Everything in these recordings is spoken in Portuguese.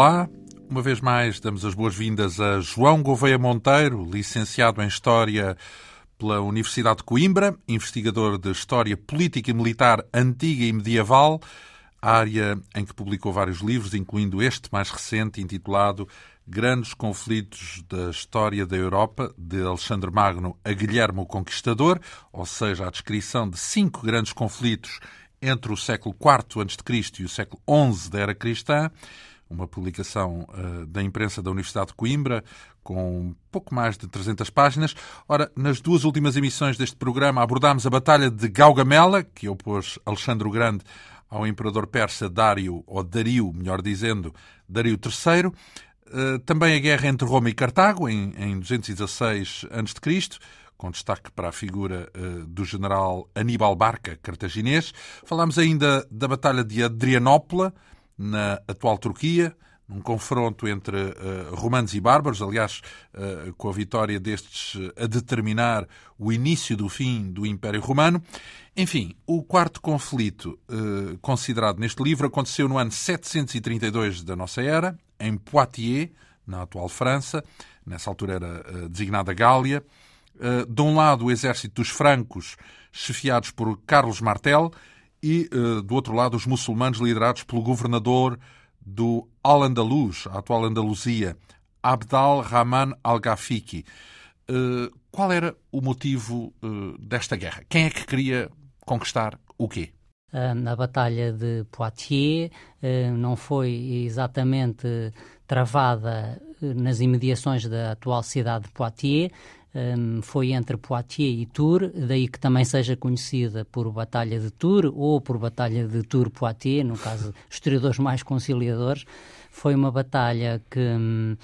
Olá, uma vez mais damos as boas-vindas a João Gouveia Monteiro, licenciado em História pela Universidade de Coimbra, investigador de História Política e Militar Antiga e Medieval, área em que publicou vários livros, incluindo este mais recente, intitulado Grandes Conflitos da História da Europa, de Alexandre Magno a Guilherme o Conquistador, ou seja, a descrição de cinco grandes conflitos entre o século IV a.C. e o século XI da Era Cristã, uma publicação uh, da imprensa da Universidade de Coimbra, com pouco mais de 300 páginas. Ora, nas duas últimas emissões deste programa abordámos a Batalha de Gaugamela, que opôs Alexandre o Grande ao imperador persa Dário, ou Dario, melhor dizendo, Dario III. Uh, também a guerra entre Roma e Cartago, em, em 216 a.C., com destaque para a figura uh, do general Aníbal Barca, cartaginês. Falámos ainda da Batalha de Adrianópola, na atual Turquia, num confronto entre uh, romanos e bárbaros, aliás, uh, com a vitória destes a determinar o início do fim do Império Romano. Enfim, o quarto conflito considerado neste livro aconteceu no ano 732 da nossa era, em Poitiers, na atual França, nessa altura era designada Gália. de um lado, o exército dos francos, chefiados por Carlos Martel, e, uh, do outro lado, os muçulmanos liderados pelo governador do Al-Andalus, a atual Andaluzia, Abdal Rahman Al-Ghafiqi. Uh, qual era o motivo uh, desta guerra? Quem é que queria conquistar o quê? Na Batalha de Poitiers não foi exatamente travada nas imediações da atual cidade de Poitiers, um, foi entre Poitiers e Tours, daí que também seja conhecida por Batalha de Tours ou por Batalha de Tours-Poitiers, no caso, historiadores mais conciliadores. Foi uma batalha que um,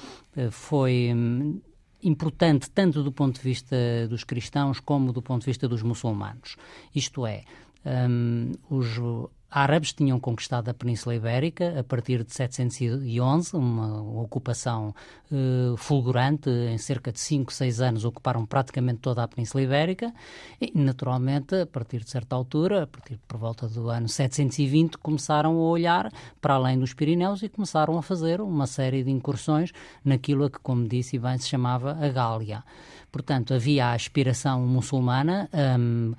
foi um, importante tanto do ponto de vista dos cristãos como do ponto de vista dos muçulmanos. Isto é, um, os árabes tinham conquistado a Península Ibérica a partir de 711, uma ocupação uh, fulgurante, em cerca de 5, 6 anos ocuparam praticamente toda a Península Ibérica e, naturalmente, a partir de certa altura, a partir por volta do ano 720, começaram a olhar para além dos Pirineus e começaram a fazer uma série de incursões naquilo a que, como disse bem, se chamava a Gália. Portanto, havia a aspiração muçulmana um,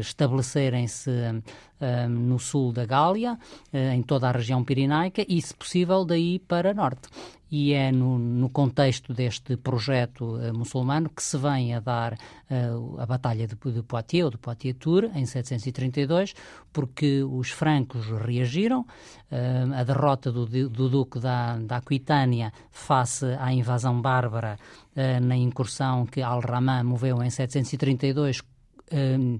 estabelecerem-se um, no sul da Gália, uh, em toda a região pirinaica e, se possível, daí para norte. E é no, no contexto deste projeto uh, muçulmano que se vem a dar uh, a Batalha de, de Poitiers, ou de Poitiers-Tours, em 732, porque os francos reagiram, uh, a derrota do, do Duque da, da Aquitânia face à invasão bárbara na incursão que Al-Rahman moveu em 732 um,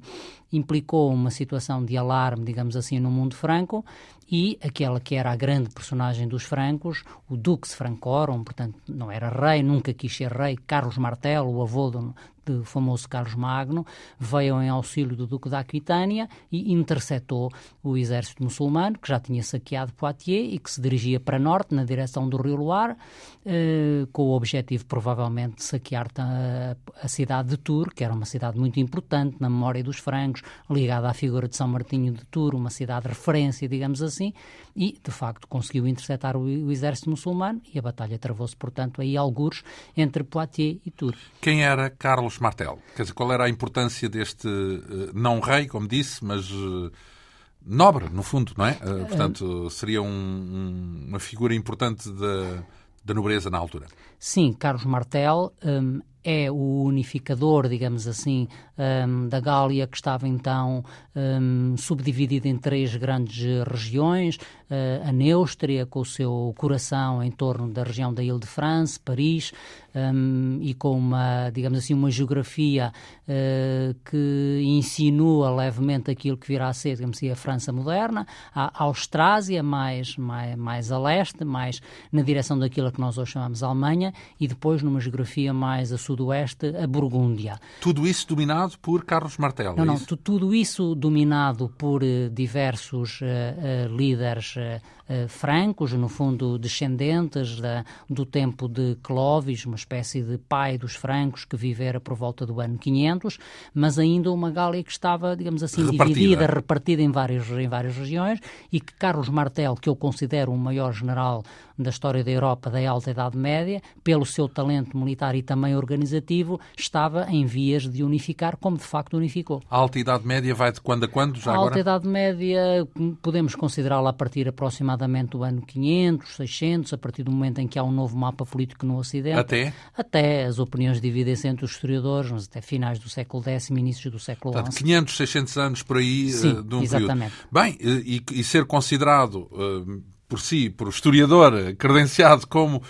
implicou uma situação de alarme, digamos assim, no mundo franco e aquela que era a grande personagem dos francos, o Dux Francorum, portanto não era rei, nunca quis ser rei, Carlos Martel, o avô do, do famoso Carlos Magno, veio em auxílio do Duque da Aquitânia e interceptou o exército muçulmano, que já tinha saqueado Poitiers e que se dirigia para norte, na direção do rio Loire, eh, com o objetivo, provavelmente, de saquear a, a cidade de Tours, que era uma cidade muito importante na memória dos francos, ligada à figura de São Martinho de Tours, uma cidade de referência, digamos assim, e, de facto, conseguiu interceptar o, o exército muçulmano e a batalha travou-se, portanto, aí algures entre Poitiers e Tours. Quem era Carlos Carlos Martel. Quer dizer, qual era a importância deste uh, não rei, como disse, mas uh, nobre, no fundo, não é? Uh, portanto, seria um, um, uma figura importante da, da nobreza na altura. Sim, Carlos Martel um, é o unificador, digamos assim, um, da Gália, que estava então um, subdividida em três grandes regiões, uh, a Neustria, com o seu coração em torno da região da Ile-de-France, Paris, um, e com uma, digamos assim, uma geografia uh, que insinua levemente aquilo que virá a ser, digamos assim, a França moderna, a Austrásia, mais, mais, mais a leste, mais na direção daquilo que nós hoje chamamos Alemanha, e depois numa geografia mais a sudoeste, a Burgúndia. Tudo isso dominado por Carlos Martel? Não, é não, isso? tudo isso dominado por uh, diversos uh, líderes francos, no fundo descendentes da, do tempo de Clovis, uma espécie de pai dos francos que vivera por volta do ano 500, mas ainda uma Gália que estava, digamos assim, repartida. dividida, repartida em várias, em várias regiões e que Carlos Martel, que eu considero o maior general da história da Europa da Alta Idade Média, pelo seu talento militar e também organizativo, estava em vias de unificar, como de facto unificou. A Alta Idade Média vai de quando a quando, já a agora? Alta Idade Média podemos considerá-la a partir aproximadamente do ano 500, 600, a partir do momento em que há um novo mapa político no Ocidente. Até? Até as opiniões dividem-se entre os historiadores, mas até finais do século X inícios do século XI. Portanto, 500, 600 anos por aí Sim, uh, de um exatamente. período. Bem, e, e ser considerado uh, por si, por historiador, credenciado como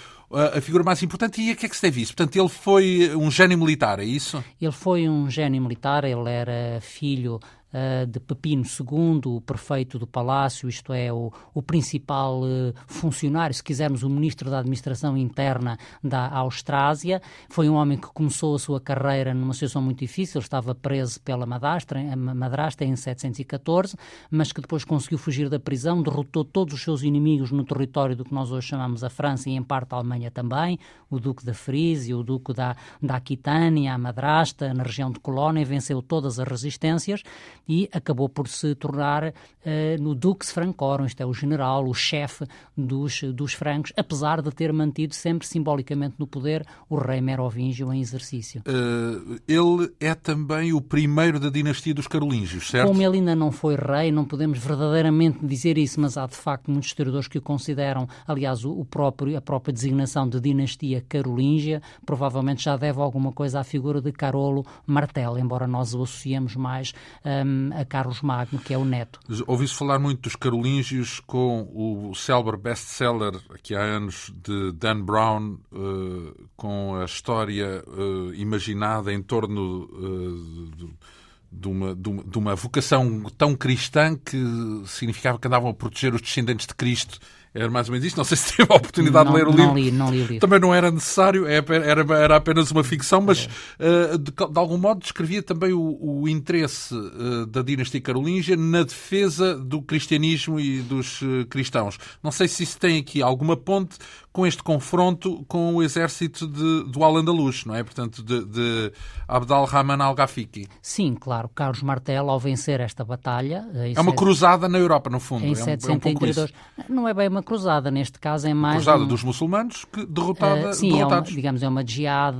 a figura mais importante e a que é que se deve isso? Portanto, ele foi um gênio militar, é isso? Ele foi um gênio militar, ele era filho uh, de Pepino II, o prefeito do Palácio, isto é, o, o principal uh, funcionário, se quisermos, o ministro da Administração Interna da Austrásia. Foi um homem que começou a sua carreira numa situação muito difícil, estava preso pela madrasta, madrasta em 714, mas que depois conseguiu fugir da prisão, derrotou todos os seus inimigos no território do que nós hoje chamamos a França e em parte a Alemanha também, o Duque da Frísia, o Duque da, da Aquitânia, a Madrasta, na região de Colónia, venceu todas as resistências e acabou por se tornar uh, no Dux Francorum, isto é, o general, o chefe dos, dos francos, apesar de ter mantido sempre simbolicamente no poder o rei Merovingio em exercício. Uh, ele é também o primeiro da dinastia dos Carolíngios, certo? Como ele ainda não foi rei, não podemos verdadeiramente dizer isso, mas há de facto muitos historiadores que o consideram, aliás, o, o próprio, a própria designação de dinastia carolíngia provavelmente já deve alguma coisa à figura de Carolo Martel, embora nós o associemos mais um, a Carlos Magno, que é o neto. Ouvi-se falar muito dos carolíngios com o célebre best-seller, aqui há anos, de Dan Brown, uh, com a história uh, imaginada em torno uh, de, de, uma, de, uma, de uma vocação tão cristã que significava que andavam a proteger os descendentes de Cristo era mais ou menos isto. Não sei se teve a oportunidade não, de ler o não livro. Li, não li o livro. Também não era necessário, é era, era apenas uma ficção, mas uh, de, de, algum modo descrevia também o, o interesse uh, da dinastia carolíngia na defesa do cristianismo e dos uh, cristãos. Não sei se isso tem aqui alguma ponte com este confronto com o exército de, do Al-Andalus, não é? Portanto, de, de Abdal-Rahman al-Ghafiqi. Sim, claro. Carlos Martel, ao vencer esta batalha... É uma cruzada na Europa, no fundo. Em é, 732. Um, é um não é bem uma cruzada, neste caso é mais... Cruzada um... dos muçulmanos que derrotada, uh, sim, derrotados. É uma, digamos, é uma jihad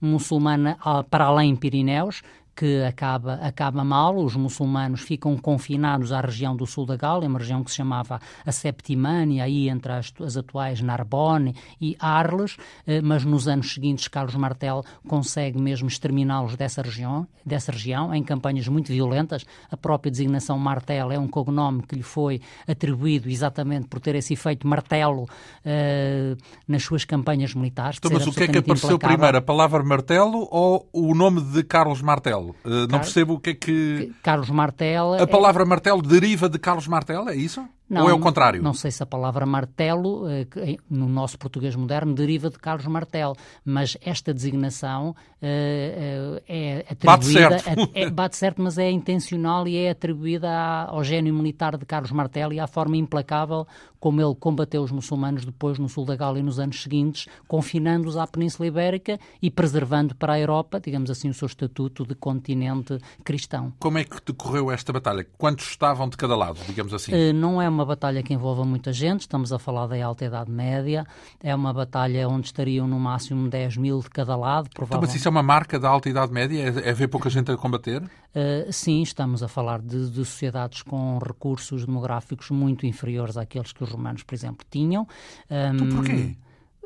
muçulmana para além Pirineus, que acaba, acaba mal, os muçulmanos ficam confinados à região do sul da Gália, uma região que se chamava a Septimânia, aí entre as, as atuais Narbonne e Arles, eh, mas nos anos seguintes Carlos Martel consegue mesmo exterminá-los dessa região, dessa região, em campanhas muito violentas. A própria designação Martel é um cognome que lhe foi atribuído exatamente por ter esse efeito martelo uh, nas suas campanhas militares. Então, mas o que é que apareceu implacável. primeiro, a palavra martelo ou o nome de Carlos Martel? Uh, não percebo o que é que. Carlos Martel. A palavra é... martelo deriva de Carlos Martel, é isso? Não, Ou é o contrário? Não sei se a palavra martelo, eh, no nosso português moderno, deriva de Carlos Martel, mas esta designação eh, é atribuída. Bate certo. É, bate certo, mas é intencional e é atribuída ao gênio militar de Carlos Martel e à forma implacável como ele combateu os muçulmanos depois no sul da Gália nos anos seguintes, confinando-os à Península Ibérica e preservando para a Europa, digamos assim, o seu estatuto de continente cristão. Como é que decorreu esta batalha? Quantos estavam de cada lado, digamos assim? Não é uma batalha que envolva muita gente, estamos a falar da Alta Idade Média, é uma batalha onde estariam no máximo 10 mil de cada lado, provavelmente. Então, mas isso é uma marca da Alta Idade Média? É, é ver pouca gente a combater? Uh, sim, estamos a falar de, de, sociedades com recursos demográficos muito inferiores àqueles que os romanos, por exemplo, tinham. Um, então porquê?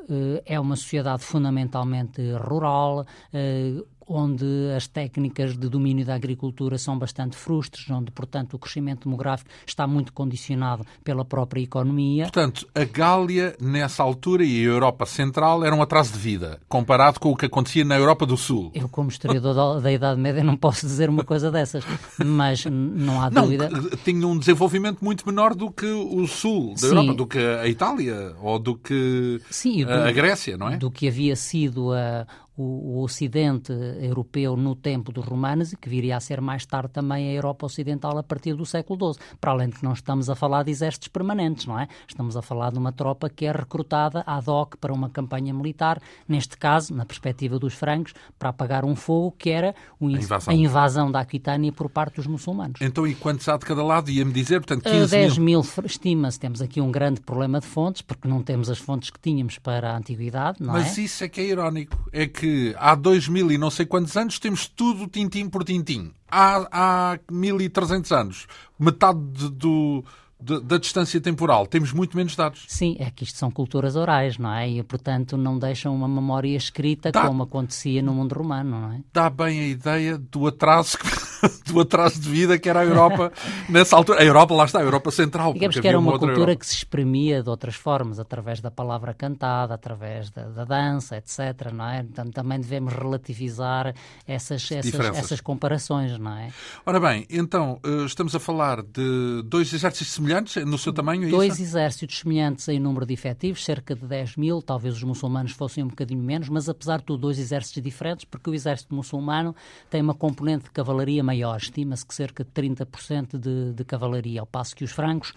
Uh, é uma sociedade fundamentalmente rural, uh, onde as técnicas de domínio da agricultura são bastante frustras, onde, portanto, o crescimento demográfico está muito condicionado pela própria economia. Portanto, a Gália, nessa altura, e a Europa Central eram um atraso de vida, comparado com o que acontecia na Europa do Sul. Eu, como historiador da, da Idade Média, não posso dizer uma coisa dessas, mas não há dúvida... Não, tinha um desenvolvimento muito menor do que o Sul da Sim. Europa, do que a Itália, ou do que Sim, do, a Grécia, não é? Do que havia sido a o, o, Ocidente europeu no tempo dos romanos e que viria a ser mais tarde também a Europa Ocidental a partir do século XII. Para além de que não estamos a falar de exércitos permanentes, não é? Estamos a falar de uma tropa que é recrutada ad hoc para uma campanha militar, neste caso, na perspectiva dos francos, para apagar um fogo que era o, a, invasão. a, invasão. da Aquitânia por parte dos muçulmanos. Então, e quantos há de cada lado? Ia-me dizer, portanto, 15 uh, 10 mil, mil estima-se. Temos aqui um grande problema de fontes, porque não temos as fontes que tínhamos para a antiguidade, não Mas é? isso é que é irónico. É que há dois mil e não sei quantos anos temos tudo tintim por tintim. Há, há 1300 anos, metade do da distância temporal, temos muito menos dados. Sim, é que isto são culturas orais, não é? E, portanto, não deixam uma memória escrita Dá... como acontecia no mundo romano, não é? Dá bem a ideia do atraso que do atraso de vida que era a Europa nessa altura. A Europa, lá está, a Europa Central. Digamos que era uma, uma cultura Europa. que se exprimia de outras formas, através da palavra cantada, através da, da dança, etc. Não é? Então, também devemos relativizar essas, essas, essas comparações, não é? Ora bem, então, eh, estamos a falar de dois exércitos semelhantes no seu tamanho, é Dois isso? exércitos semelhantes em número de efetivos, cerca de 10 mil, talvez os muçulmanos fossem um bocadinho menos, mas apesar de tudo, dois exércitos diferentes, porque o exército muçulmano tem uma componente de cavalaria maior, estima-se que cerca de 30% de, de cavalaria, ao passo que os francos,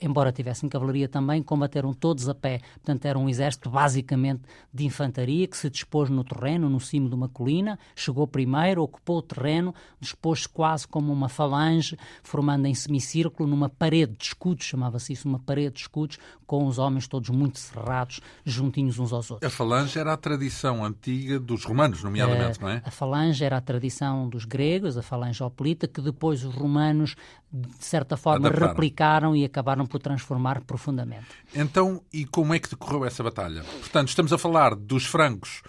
embora tivessem cavalaria também, combateram todos a pé. Portanto, era um exército basicamente de infantaria que se dispôs no terreno, no cimo de uma colina, chegou primeiro, ocupou o terreno, dispôs-se quase como uma falange, formando em semicírculo numa parede de escudos, chamava-se isso uma parede de escudos, com os homens todos muito cerrados, juntinhos uns aos outros. A falange era a tradição antiga dos romanos, nomeadamente, uh, não é? A falange era a tradição dos gregos, a falange hoplita, que depois os romanos, de certa forma, Adaptaram. replicaram e acabaram por transformar profundamente. Então, e como é que decorreu essa batalha? Portanto, estamos a falar dos francos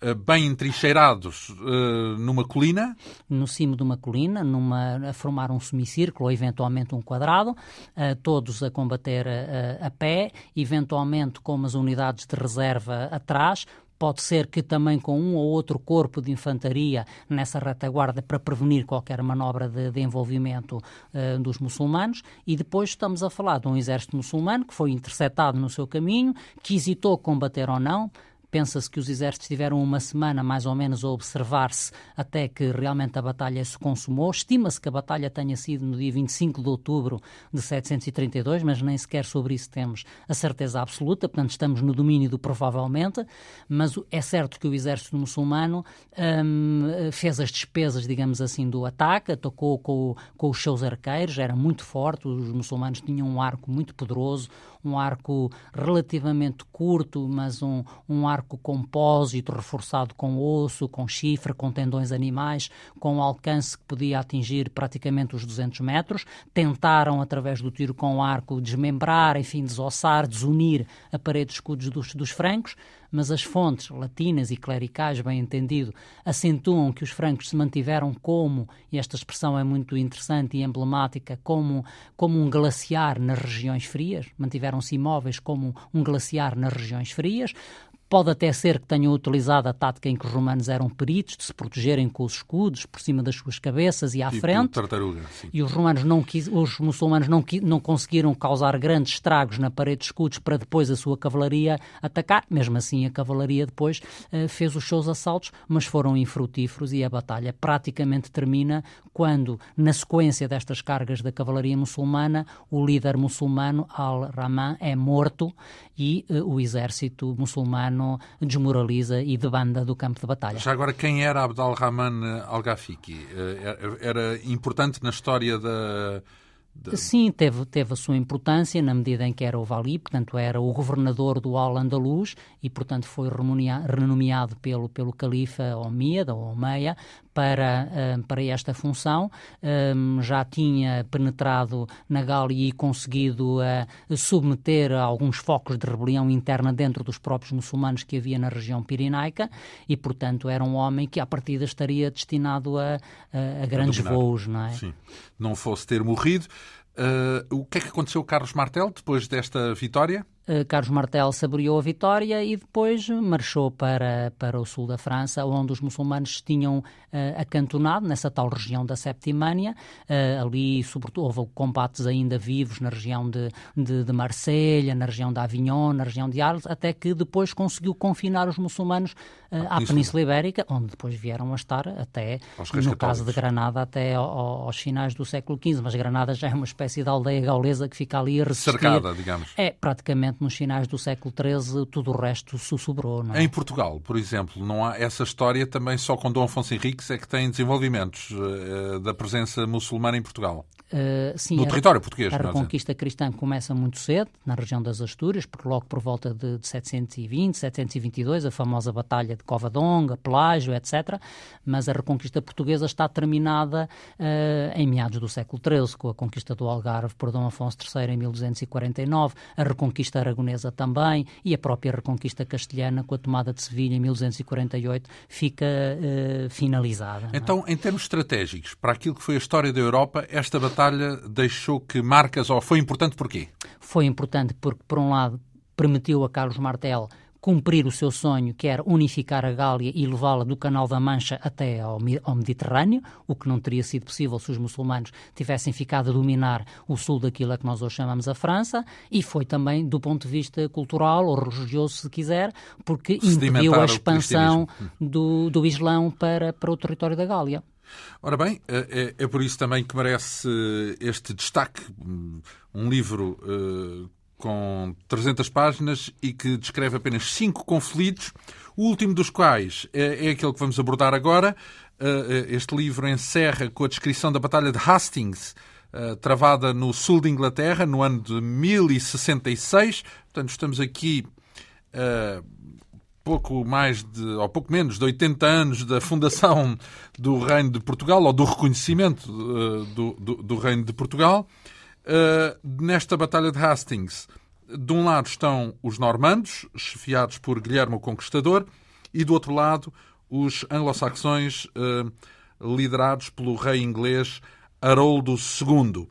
eh, bem entrincheirados uh, numa colina? No cimo de uma colina, numa, a formar um semicírculo ou eventualmente um quadrado, uh, todos a combater a pé, eventualmente com as unidades de reserva atrás, Pode ser que também com um ou outro corpo de infantaria nessa retaguarda para prevenir qualquer manobra de, de envolvimento uh, dos muçulmanos. E depois estamos a falar de um exército muçulmano que foi interceptado no seu caminho, que hesitou combater ou não, Pensa-se que os exércitos tiveram uma semana mais ou menos a observar-se até que realmente a batalha se consumou. Estima-se que a batalha tenha sido no dia 25 de outubro de 732, mas nem sequer sobre isso temos a certeza absoluta, portanto estamos no domínio do provavelmente, mas é certo que o exército muçulmano hum, fez as despesas, digamos assim, do ataque, atacou com, com os seus arqueiros, era muito forte, os muçulmanos tinham um arco muito poderoso, um arco relativamente curto, mas um, um arco compósito, reforçado com osso, com chifre, com tendões animais, com alcance que podia atingir praticamente os 200 metros. Tentaram, através do tiro com arco, desmembrar, enfim, desossar, desunir a parede de escudos dos, dos francos mas as fontes latinas e clericais, bem entendido, acentuam que os francos se mantiveram como, e esta expressão é muito interessante e emblemática, como, como um glaciar nas regiões frias, mantiveram-se imóveis como um glaciar nas regiões frias. Pode até ser que tenham utilizado a tática em que os romanos eram peritos, de se protegerem com os escudos por cima das suas cabeças e à frente. Tartaruga, sim. E os romanos não os muçulmanos não, não conseguiram causar grandes estragos na parede de escudos para depois a sua cavalaria atacar. Mesmo assim, a cavalaria depois uh, fez os seus assaltos, mas foram infrutíferos e a batalha praticamente termina quando, na sequência destas cargas da cavalaria muçulmana, o líder muçulmano Al-Rahman é morto e uh, o exército muçulmano desmoraliza e debanda do campo de batalha. Já agora, quem era Abdal-Rahman Al-Ghafiqi? Eh, era importante na história da... Sim, teve, teve a sua importância na medida em que era o Vali, portanto era o governador do Al-Andalus e, portanto, foi renomeado pelo, pelo califa Omíada ou Omeia para, uh, para esta função. Um, já tinha penetrado na Gália e conseguido uh, submeter alguns focos de rebelião interna dentro dos próprios muçulmanos que havia na região pirinaica e, portanto, era um homem que, à partida, estaria destinado a, a, a grandes a voos. Não é? Sim. Não fosse ter morrido. Uh, o que é que aconteceu Carlos Martel depois desta vitória? Uh, Carlos Martel saboreou a vitória e depois marchou para, para o sul da França, onde os muçulmanos tinham uh, acantonado, nessa tal região da Septimânia. Uh, ali, sobretudo, houve combates ainda vivos na região de, de, de Marselha, na região de Avignon, na região de Arles, até que depois conseguiu confinar os muçulmanos à Península. Ibérica, onde depois vieram a estar até, no caso de Granada, até aos finais do século XV. Mas Granada já é uma espécie de aldeia gaulesa que fica ali a resistir. Cercada, digamos. É, praticamente nos finais do século XIII tudo o resto sussurrou. Não é? Em Portugal, por exemplo, não há essa história também só com Dom Afonso Henriques é que tem desenvolvimentos uh, da presença muçulmana em Portugal. Uh, sim, no a, território português. A reconquista cristã começa muito cedo, na região das Astúrias, porque logo por volta de, de 720, 722, a famosa Batalha de Covadonga, Pelágio, etc. Mas a reconquista portuguesa está terminada uh, em meados do século XIII, com a conquista do Algarve por Dom Afonso III em 1249, a reconquista aragonesa também e a própria reconquista castelhana com a tomada de Sevilha em 1248 fica uh, finalizada. É? Então, é? em termos estratégicos, para aquilo que foi a história da Europa, esta batalha batalha deixou que marcas, ou foi importante porquê? Foi importante porque, por um lado, permitiu a Carlos Martel cumprir o seu sonho, que era unificar a Gália e levá-la do Canal da Mancha até ao, ao, Mediterrâneo, o que não teria sido possível se os muçulmanos tivessem ficado a dominar o sul daquilo a que nós hoje chamamos a França, e foi também do ponto de vista cultural ou religioso, se quiser, porque impediu a expansão do, do Islão para, para o território da Gália. Ora bem, é, é, por isso também que merece este destaque, um livro uh, com 300 páginas e que descreve apenas cinco conflitos, o último dos quais é, é aquele que vamos abordar agora. Uh, este livro encerra com a descrição da Batalha de Hastings, uh, travada no sul de Inglaterra, no ano de 1066. Portanto, estamos aqui pouco mais de, ou pouco menos de 80 anos da fundação do Reino de Portugal, ou do reconhecimento uh, do, do, do, Reino de Portugal. Uh, nesta Batalha de Hastings, de um lado estão os normandos, chefiados por Guilherme o Conquistador, e do outro lado os anglo-saxões, uh, liderados pelo rei inglês Haroldo II.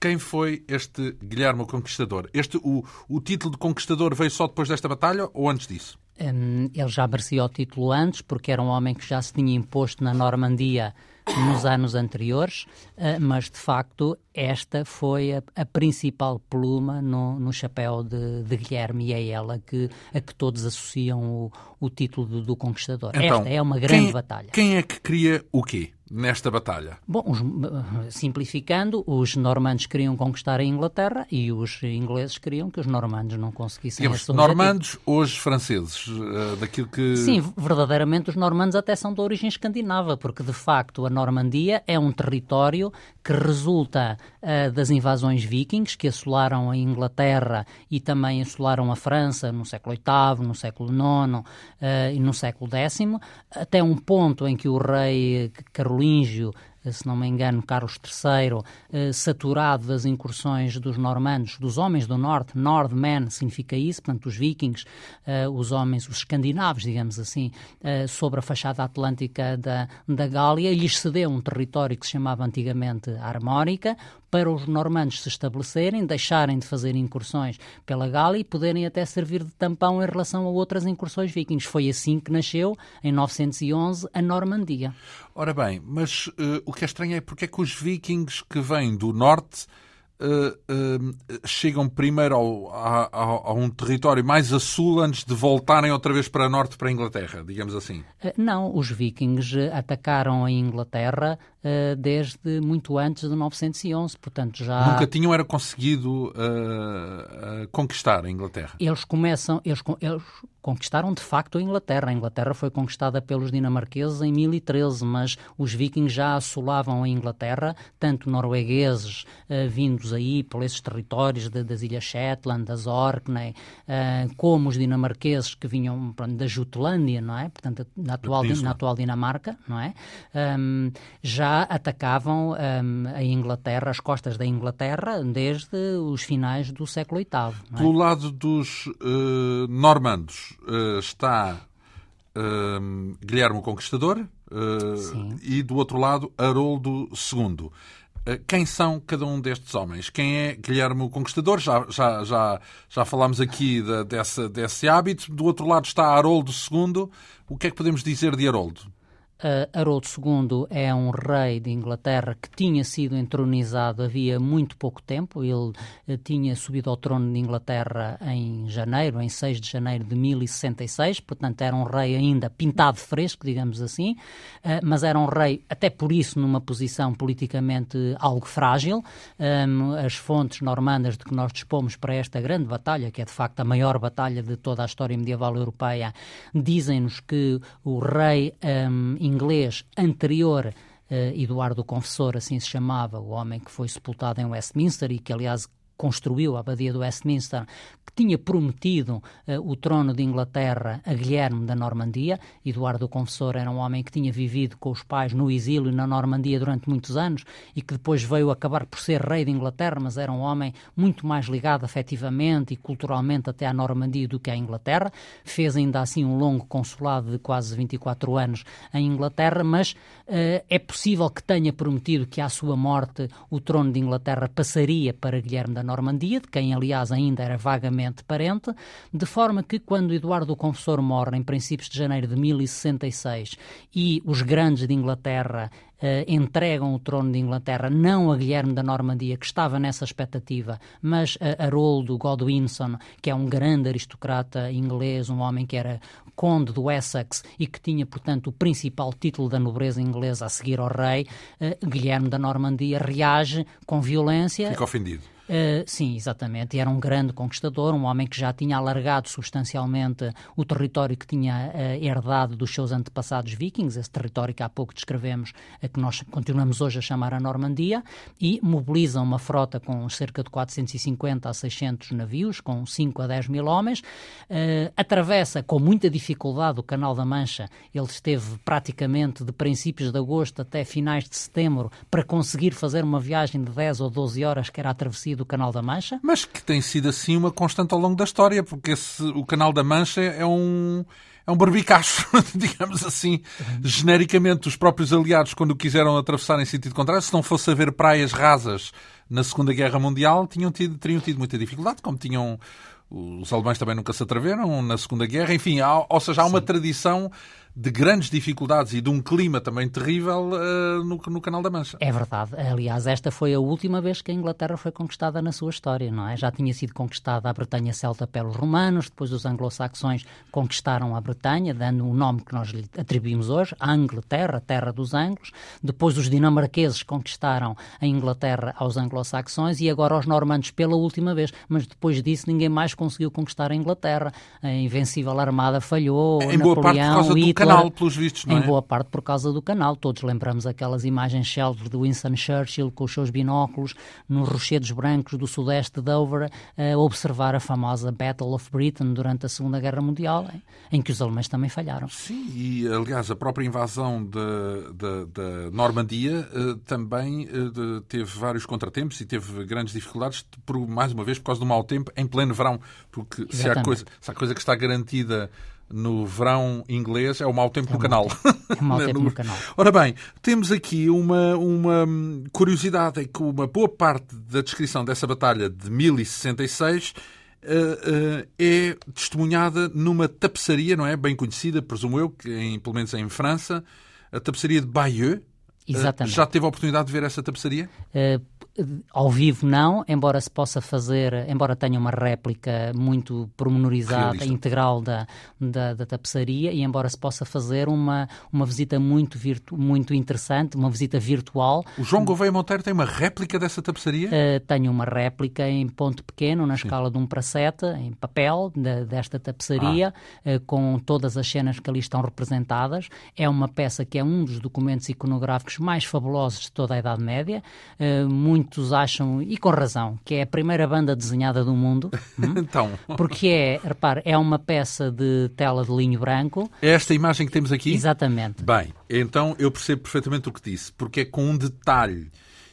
Quem foi este Guilherme o Conquistador? Este, o, o título de conquistador veio só depois desta batalha ou antes disso? Um, ele já merecia o título antes, porque era um homem que já se tinha imposto na Normandia nos anos anteriores, uh, mas de facto esta foi a, a principal pluma no, no chapéu de, de, Guilherme e é ela que, a que todos associam o, o título do, do conquistador. Então, esta é uma grande quem, batalha. Quem é que cria o quê? Nesta batalha? Bom, os, simplificando, os normandos queriam conquistar a Inglaterra e os ingleses queriam que os normandos não conseguissem Digamos, esse normandos, hoje franceses, uh, daquilo que... Sim, verdadeiramente os normandos até são de origem escandinava, porque de facto a Normandia é um território que resulta uh, das invasões vikings que assolaram a Inglaterra e também assolaram a França no século VIII, no século IX uh, e no século X, até um ponto em que o rei carolíngio se não me engano, Carlos III, eh, saturado das incursões dos normandos, dos homens do norte, Nordmen significa isso, portanto, os vikings, eh, os homens, os escandinavos, digamos assim, eh, sobre a fachada atlântica da, da Gália, lhes cedeu um território que se chamava antigamente Armórica, para os normandos se estabelecerem, deixarem de fazer incursões pela Gália e poderem até servir de tampão em relação a outras incursões vikings. Foi assim que nasceu, em 911, a Normandia. Ora bem, mas uh, o que é estranho é porque é que os vikings que vêm do norte uh, uh, chegam primeiro ao, a, a, a, um território mais a sul antes de voltarem outra vez para norte, para a Inglaterra, digamos assim? Não, os vikings atacaram a Inglaterra uh, desde muito antes de 911, portanto já... Nunca tinham era conseguido conquistar a Inglaterra? Eles começam, eles, eles conquistaram de facto a Inglaterra. A Inglaterra foi conquistada pelos dinamarqueses em 1013, mas os vikings já assolavam a Inglaterra, tanto noruegueses uh, aí por esses territórios de, das Ilhas Shetland, das Orkney, uh, como os dinamarqueses que vinham pronto, da Jutlândia, não é? Portanto, na atual, na atual Dinamarca, não é? Um, já atacavam um, a Inglaterra, as costas da Inglaterra, desde os finais do século VIII. É? Pelo lado dos uh, normandos uh, está uh, Guilherme o Conquistador e do outro lado Haroldo II. Eh, quem são cada um destes homens? Quem é Guilherme o Conquistador? Já, já, já, já falámos aqui de, dessa, desse hábito. Do outro lado está Haroldo II. O que é que podemos dizer de Haroldo? Uh, Haroldo II é um rei de Inglaterra que tinha sido entronizado havia muito pouco tempo. Ele uh, tinha subido ao trono de Inglaterra em janeiro, em 6 de janeiro de 1066, portanto era um rei ainda pintado fresco, digamos assim, uh, mas era um rei, até por isso, numa posição politicamente algo frágil. Um, as fontes normandas de que nós dispomos para esta grande batalha, que é de facto a maior batalha de toda a história medieval europeia, dizem-nos que o rei um, inglês anterior Uh, Eduardo Confessor, assim se chamava, o homem que foi sepultado em Westminster e que, aliás, construiu a abadia do Westminster, que tinha prometido uh, o trono de Inglaterra a Guilherme da Normandia. Eduardo o Confessor era um homem que tinha vivido com os pais no exílio na Normandia durante muitos anos e que depois veio acabar por ser rei de Inglaterra, mas era um homem muito mais ligado afetivamente e culturalmente até à Normandia do que à Inglaterra. Fez ainda assim um longo consulado de quase 24 anos em Inglaterra, mas uh, é possível que tenha prometido que à sua morte o trono de Inglaterra passaria para Guilherme da Normandia, de quem aliás ainda era vagamente parente, de forma que quando Eduardo o Confessor morre em princípios de janeiro de 1066 e os grandes de Inglaterra Uh, entregam o trono de Inglaterra não a Guilherme da Normandia, que estava nessa expectativa, mas a Haroldo Godwinson, que é um grande aristocrata inglês, um homem que era conde do Essex e que tinha, portanto, o principal título da nobreza inglesa a seguir ao rei, uh, Guilherme da Normandia reage com violência. Fica ofendido. Uh, sim, exatamente. E era um grande conquistador, um homem que já tinha alargado substancialmente o território que tinha uh, herdado dos seus antepassados vikings, esse território que há pouco descrevemos, uh, que nós continuamos hoje a chamar a Normandia, e mobiliza uma frota com cerca de 450 a 600 navios, com 5 a 10 mil homens, atravessa com muita dificuldade o Canal da Mancha. Ele esteve praticamente de princípios de agosto até finais de setembro para conseguir fazer uma viagem de 10 ou 12 horas, que era a travessia do Canal da Mancha. Mas que tem sido assim uma constante ao longo da história, porque esse, o Canal da Mancha é um é um barbicacho, digamos assim, genericamente. Os próprios aliados, quando quiseram atravessar em sentido contrário, se não fosse haver praias rasas na Segunda Guerra Mundial, tinham tido, teriam tido muita dificuldade, como tinham. Os alemães também nunca se atreveram na Segunda Guerra. Enfim, há, ou seja, há uma Sim. tradição de grandes dificuldades e de um clima também terrível uh, no, no, Canal da Mancha. É verdade. Aliás, esta foi a última vez que a Inglaterra foi conquistada na sua história, não é? Já tinha sido conquistada a Bretanha Celta pelos romanos, depois os anglo-saxões conquistaram a Bretanha, dando o nome que nós lhe atribuímos hoje, Angleterra, terra dos anglos. Depois os dinamarqueses conquistaram a Inglaterra aos anglo-saxões e agora os normandos pela última vez. Mas depois disso ninguém mais conseguiu conquistar a Inglaterra. A invencível armada falhou, em Napoleão, boa parte por causa do canal, pelos vistos, não é? Em boa parte por causa do canal. Todos lembramos aquelas imagens célebres de Winston Churchill com os seus binóculos nos rochedos brancos do sudeste de Dover a observar a famosa Battle of Britain durante a Segunda Guerra Mundial, em que os alemães também falharam. Sim, e aliás a própria invasão da Normandia uh, também uh, teve vários contratempos e teve grandes dificuldades, por, mais uma vez, por causa do mau tempo, em pleno verão, porque se há, coisa, se há coisa que está garantida no verão inglês é o mau tempo é no canal. É o mau tempo no... no canal. Ora bem, temos aqui uma, uma curiosidade, é que uma boa parte da descrição dessa batalha de 1066 uh, uh, é testemunhada numa tapeçaria, não é? Bem conhecida, presumo eu, que em, pelo menos em França, a tapeçaria de Bayeux. Uh, Exatamente. já teve a oportunidade de ver essa tapeçaria? Ao vivo não, embora se possa fazer, embora tenha uma réplica muito pormenorizada, Realista. integral da, da, da, tapeçaria, e embora se possa fazer uma, uma visita muito, virtu, muito interessante, uma visita virtual. O João Gouveia Monteiro tem uma réplica dessa tapeçaria? Uh, tenho uma réplica em ponto pequeno, na Sim. escala de 1 para 7, em papel, de, desta tapeçaria, ah. uh, com todas as cenas que ali estão representadas. É uma peça que é um dos documentos iconográficos mais fabulosos de toda a Idade Média, uh, muito muitos acham, e com razão, que é a primeira banda desenhada do mundo. Hum? então. Porque é, repare, é uma peça de tela de linho branco. É esta imagem que temos aqui? Exatamente. Bem, então eu percebo perfeitamente o que disse, porque é com um detalhe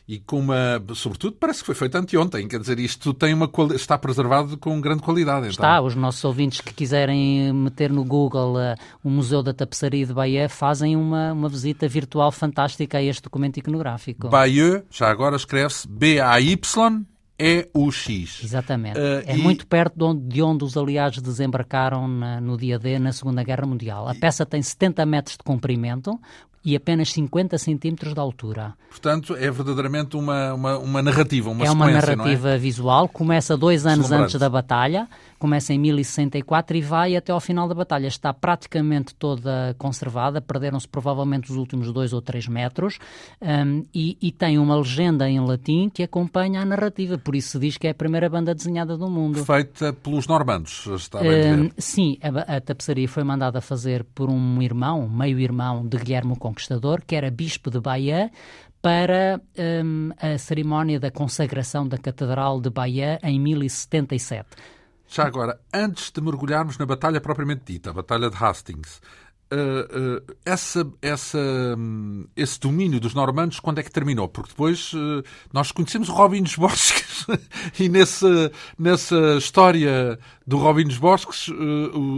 e com uma, sobretudo, parece que foi feito anteontem, quer dizer, isto tem uma, está preservado com grande qualidade. Então. Está, os nossos ouvintes que quiserem meter no Google uh, o Museu da Tapeçaria de Bahia fazem uma, uma visita virtual fantástica a este documento iconográfico. Bayeux, já agora escreve-se B-A-Y, é o X. Exatamente. Uh, é e... muito perto de onde, de onde, os aliados desembarcaram na, no dia D na Segunda Guerra Mundial. A peça tem 70 metros de comprimento, e apenas 50 centímetros de altura. Portanto, é verdadeiramente uma, uma, uma narrativa, uma É uma narrativa é? visual, começa dois anos antes da batalha, começa em 1064 e vai até ao final da batalha. Está praticamente toda conservada, perderam-se provavelmente os últimos dois ou três metros, um, e, e, tem uma legenda em latim que acompanha a narrativa, por isso se diz que é a primeira banda desenhada do mundo. Feita pelos normandos, está bem um, Sim, a, a tapeçaria foi mandada fazer por um irmão, meio-irmão de Guilherme Conquistador, que era bispo de Bahia, para um, a cerimónia da consagração da Catedral de Bahia em 1077. Já agora, antes de mergulharmos na batalha propriamente dita, a Batalha de Hastings, uh, uh, essa, essa, um, esse domínio dos normandos, quando é que terminou? Porque depois uh, nós conhecemos o Robin dos Bosques e nessa, nessa história do Robin dos Bosques,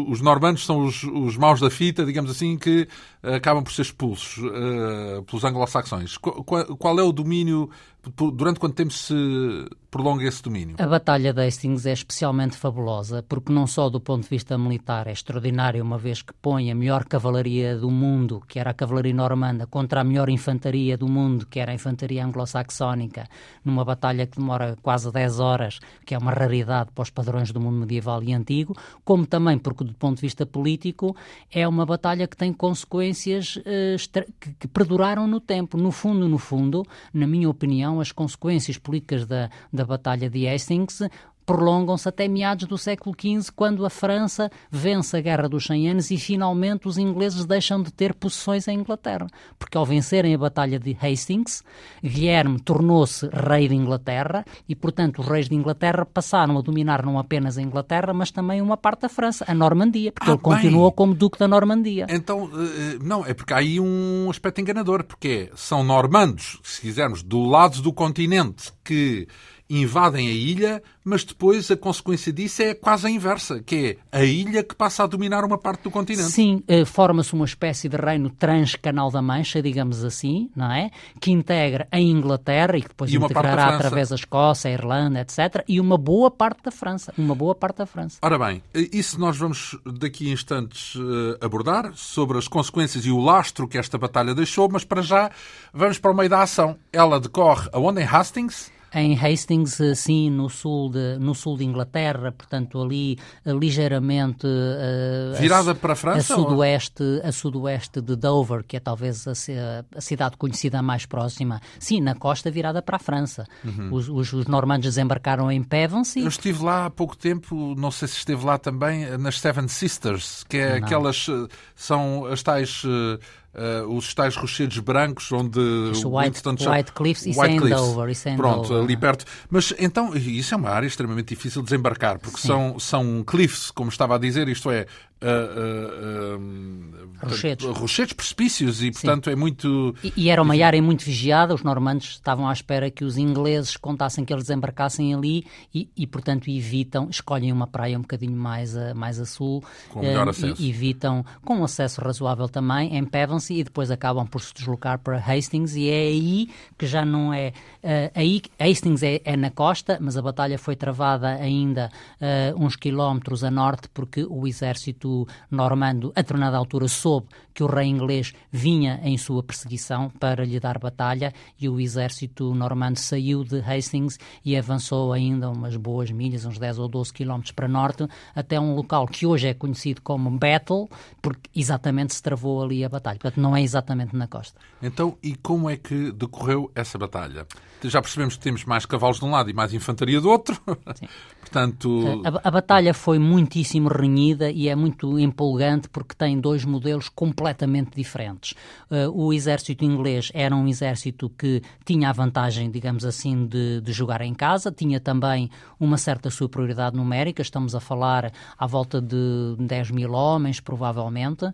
os normandos são os, os maus da fita, digamos assim, que acabam por ser expulsos pelos anglo-saxões. Qual é o domínio Durante quanto tempo se prolonga esse domínio? A Batalha de Hastings é especialmente fabulosa, porque não só do ponto de vista militar é extraordinária, uma vez que põe a melhor cavalaria do mundo, que era a cavalaria normanda, contra a melhor infantaria do mundo, que era a infantaria anglo-saxónica, numa batalha que demora quase 10 horas, que é uma raridade para os padrões do mundo medieval e antigo, como também porque, do ponto de vista político, é uma batalha que tem consequências uh, que, que perduraram no tempo. No fundo, no fundo, na minha opinião, as consequências políticas da, da Batalha de Hastings prolongam-se até meados do século XV, quando a França vence a Guerra dos Cem Anos e finalmente os ingleses deixam de ter possessões em Inglaterra. Porque ao vencerem a Batalha de Hastings, Guilherme tornou-se rei de Inglaterra e, portanto, os reis de Inglaterra passaram a dominar não apenas a Inglaterra, mas também uma parte da França, a Normandia, porque ah, ele bem. continuou como Duque da Normandia. Então, eh, não, é porque há aí um aspecto enganador, porque são normandos, se quisermos, do lado do continente que invadem a ilha, mas depois a consequência disso é quase a inversa, que é a ilha que passa a dominar uma parte do continente. Sim, eh, forma-se uma espécie de reino transcanal da Mancha, digamos assim, não é? Que integra a Inglaterra e que depois e integrará através da Escócia, a Irlanda, etc. E uma boa parte da França, uma boa parte da França. Ora bem, isso nós vamos daqui a instantes eh, abordar, sobre as consequências e o lastro que esta batalha deixou, mas para já vamos para o meio da ação. Ela decorre aonde? Em Hastings? Em Hastings, sim, no sul de, no sul de Inglaterra, portanto ali eh, ligeiramente uh, virada a, para a França, a sudoeste, ou? a sudoeste de Dover, que é talvez a, a, cidade conhecida mais próxima. Sim, na costa virada para a França. Uhum. Os, os, os, normandos desembarcaram em Pevensey. Eu estive lá há pouco tempo, não sei se esteve lá também nas Seven Sisters, que é não. aquelas são as tais uh, os tais rochedos brancos onde o White, Winston White Cliffs e Sandover. E Sandover. Pronto, ali perto. Mas então, isso é uma área extremamente difícil de desembarcar, porque são, são cliffs, como estava a dizer, isto é, uh, uh, rochedos. rochedos, precipícios e, portanto, Sim. é muito... E, e, era uma área muito vigiada, os normandos estavam à espera que os ingleses contassem que eles desembarcassem ali e, e portanto, evitam, escolhem uma praia um bocadinho mais a, mais a sul. Com melhor acesso. E, evitam, com um acesso razoável também, em Pevensey e depois acabam por se deslocar para Hastings e é aí que já não é... Uh, aí, Hastings é, é, na costa, mas a batalha foi travada ainda uh, uns quilómetros a norte porque o exército normando, a determinada altura, soube que o rei inglês vinha em sua perseguição para lhe dar batalha e o exército normando saiu de Hastings e avançou ainda umas boas milhas, uns 10 ou 12 quilómetros para norte, até um local que hoje é conhecido como Battle, porque exatamente se travou ali a batalha. Portanto, não é exatamente na costa. Então, e como é que decorreu essa batalha? Já percebemos que temos mais cavalos de um lado e mais infantaria do outro. Sim. Portanto... A, a, batalha foi muitíssimo renhida e é muito empolgante porque tem dois modelos completamente diferentes. Uh, o exército inglês era um exército que tinha a vantagem, digamos assim, de, de jogar em casa, tinha também uma certa superioridade numérica, estamos a falar à volta de 10 mil homens, provavelmente, uh,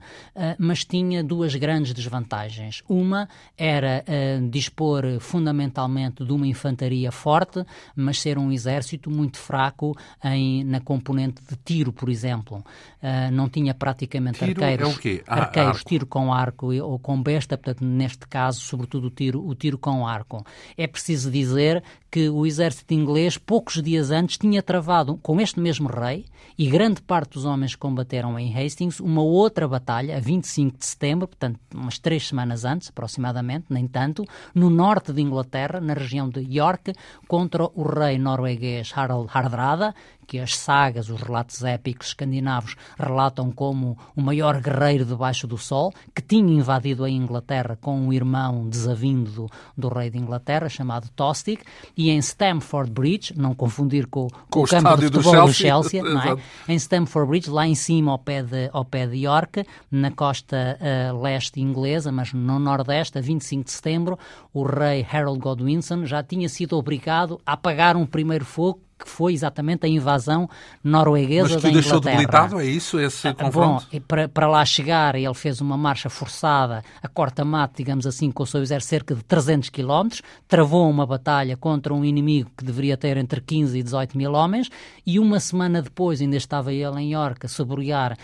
mas tinha duas grandes desvantagens. Uma era uh, dispor fundamentalmente de uma infantaria forte, mas ser um exército muito fraco em, na componente de tiro, por exemplo. Uh, não tinha praticamente tiro arqueiros. É o quê? Ah, arqueiros, arco. tiro com arco ou com besta, portanto, neste caso, sobretudo o tiro, o tiro com arco. É preciso dizer que o exército inglês, poucos dias antes, tinha travado com este mesmo rei e grande parte dos homens que combateram em Hastings uma outra batalha, a 25 de setembro, portanto, umas três semanas antes, aproximadamente, nem tanto, no norte de Inglaterra, na região de York, contra o rei norueguês Harald Hardrada, que as sagas, os relatos épicos escandinavos relatam como o maior guerreiro debaixo do sol, que tinha invadido a Inglaterra com um irmão desavindo do, do rei de Inglaterra, chamado Tostig, e em Stamford Bridge, não confundir com, com o, campo de futebol do Chelsea, do Chelsea é? em Stamford Bridge, lá em cima, ao pé de, ao pé de York, na costa uh, leste inglesa, mas no nordeste, a 25 de setembro, o rei Harold Godwinson já tinha sido obrigado a apagar um primeiro fogo que foi exatamente a invasão norueguesa Mas que o deixou debilitado, é isso, esse ah, confronto? Bom, para, para lá chegar, ele fez uma marcha forçada, a corta-mato, digamos assim, com o seu exército cerca de 300 km, travou uma batalha contra um inimigo que deveria ter entre 15 e 18 mil homens, e uma semana depois ainda estava ele em York a saborear uh,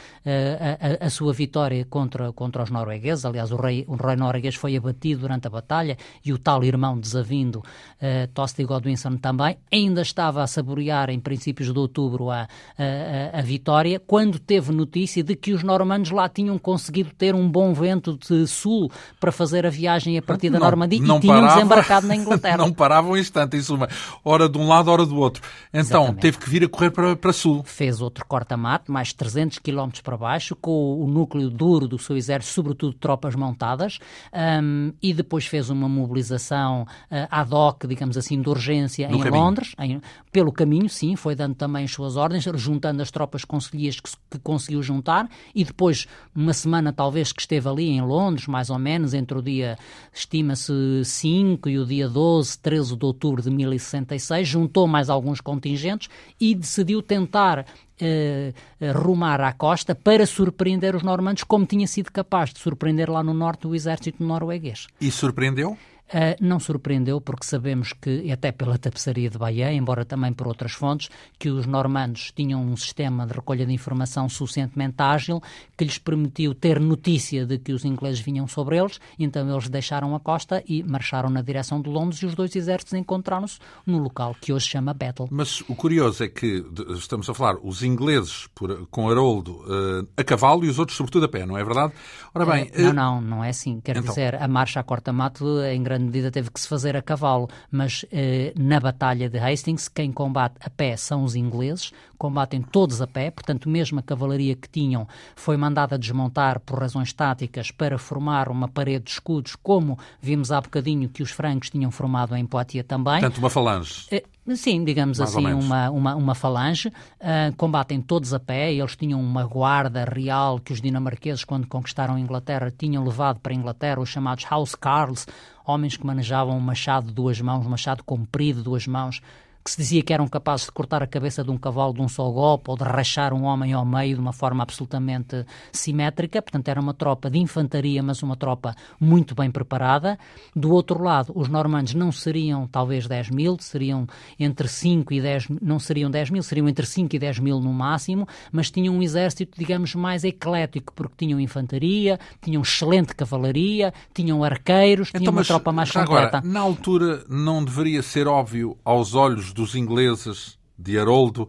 a, a, a, sua vitória contra, contra os noruegueses. Aliás, o rei, o rei norueguês foi abatido durante a batalha, e o tal irmão desavindo, uh, Tosti Godwinson também, ainda estava a saborear em princípios de outubro a, a, a, vitória, quando teve notícia de que os normandos lá tinham conseguido ter um bom vento de sul para fazer a viagem a partir da não, Normandia não e tinham parava, desembarcado na Inglaterra. não paravam um instante, em suma, hora de um lado, hora do outro. Então, Exatamente. teve que vir a correr para, para sul. Fez outro corta-mato, mais 300 km para baixo, com o núcleo duro do seu exército, sobretudo tropas montadas, um, e depois fez uma mobilização uh, ad hoc, digamos assim, de urgência no em caminho. Londres, em, pelo caminho, sim, foi dando também as suas ordens, juntando as tropas conselheiras que, que, conseguiu juntar e depois, uma semana talvez que esteve ali em Londres, mais ou menos, entre o dia, estima-se 5 e o dia 12, 13 de outubro de 1066, juntou mais alguns contingentes e decidiu tentar Uh, rumar à costa para surpreender os normandos, como tinha sido capaz de surpreender lá no norte o exército norueguês. E surpreendeu? Uh, não surpreendeu, porque sabemos que, até pela tapeçaria de Bahia, embora também por outras fontes, que os normandos tinham um sistema de recolha de informação suficientemente ágil que lhes permitiu ter notícia de que os ingleses vinham sobre eles, então eles deixaram a costa e marcharam na direção de Londres e os dois exércitos encontraram-se no local que hoje se chama Battle. Mas o curioso é que estamos a falar os ingleses por, com Haroldo uh, a cavalo e os outros sobretudo a pé, não é verdade? Ora bem... Uh, não, não, não é assim. Quer então... dizer, a marcha a corta-mato em grande medida teve que se fazer a cavalo, mas eh, na Batalha de Hastings, quem combate a pé são os ingleses, combatem todos a pé, portanto, mesmo a cavalaria que tinham foi mandada desmontar por razões táticas para formar uma parede de escudos, como vimos há bocadinho que os francos tinham formado em Poitiers também. Portanto, uma falange. Eh, Sim, digamos Mais assim, uma, uma, uma falange. Uh, combatem todos a pé. Eles tinham uma guarda real que os dinamarqueses, quando conquistaram a Inglaterra, tinham levado para a Inglaterra, os chamados House Carls, homens que manejavam um machado de duas mãos, um machado comprido de duas mãos, que se dizia que eram capazes de cortar a cabeça de um cavalo de um só golpe ou de rachar um homem ao meio de uma forma absolutamente simétrica. Portanto, era uma tropa de infantaria, mas uma tropa muito bem preparada. Do outro lado, os normandos não seriam talvez 10 mil, seriam entre 5 e 10, não seriam 10 mil, seriam entre 5 e 10 mil no máximo, mas tinham um exército, digamos, mais eclético, porque tinham infantaria, tinham excelente cavalaria, tinham arqueiros, então, tinham uma tropa mais completa. Agora, na altura, não deveria ser óbvio aos olhos dos ingleses, de Haroldo,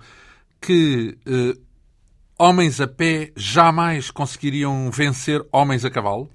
que eh, homens a pé jamais conseguiriam vencer homens a cavalo?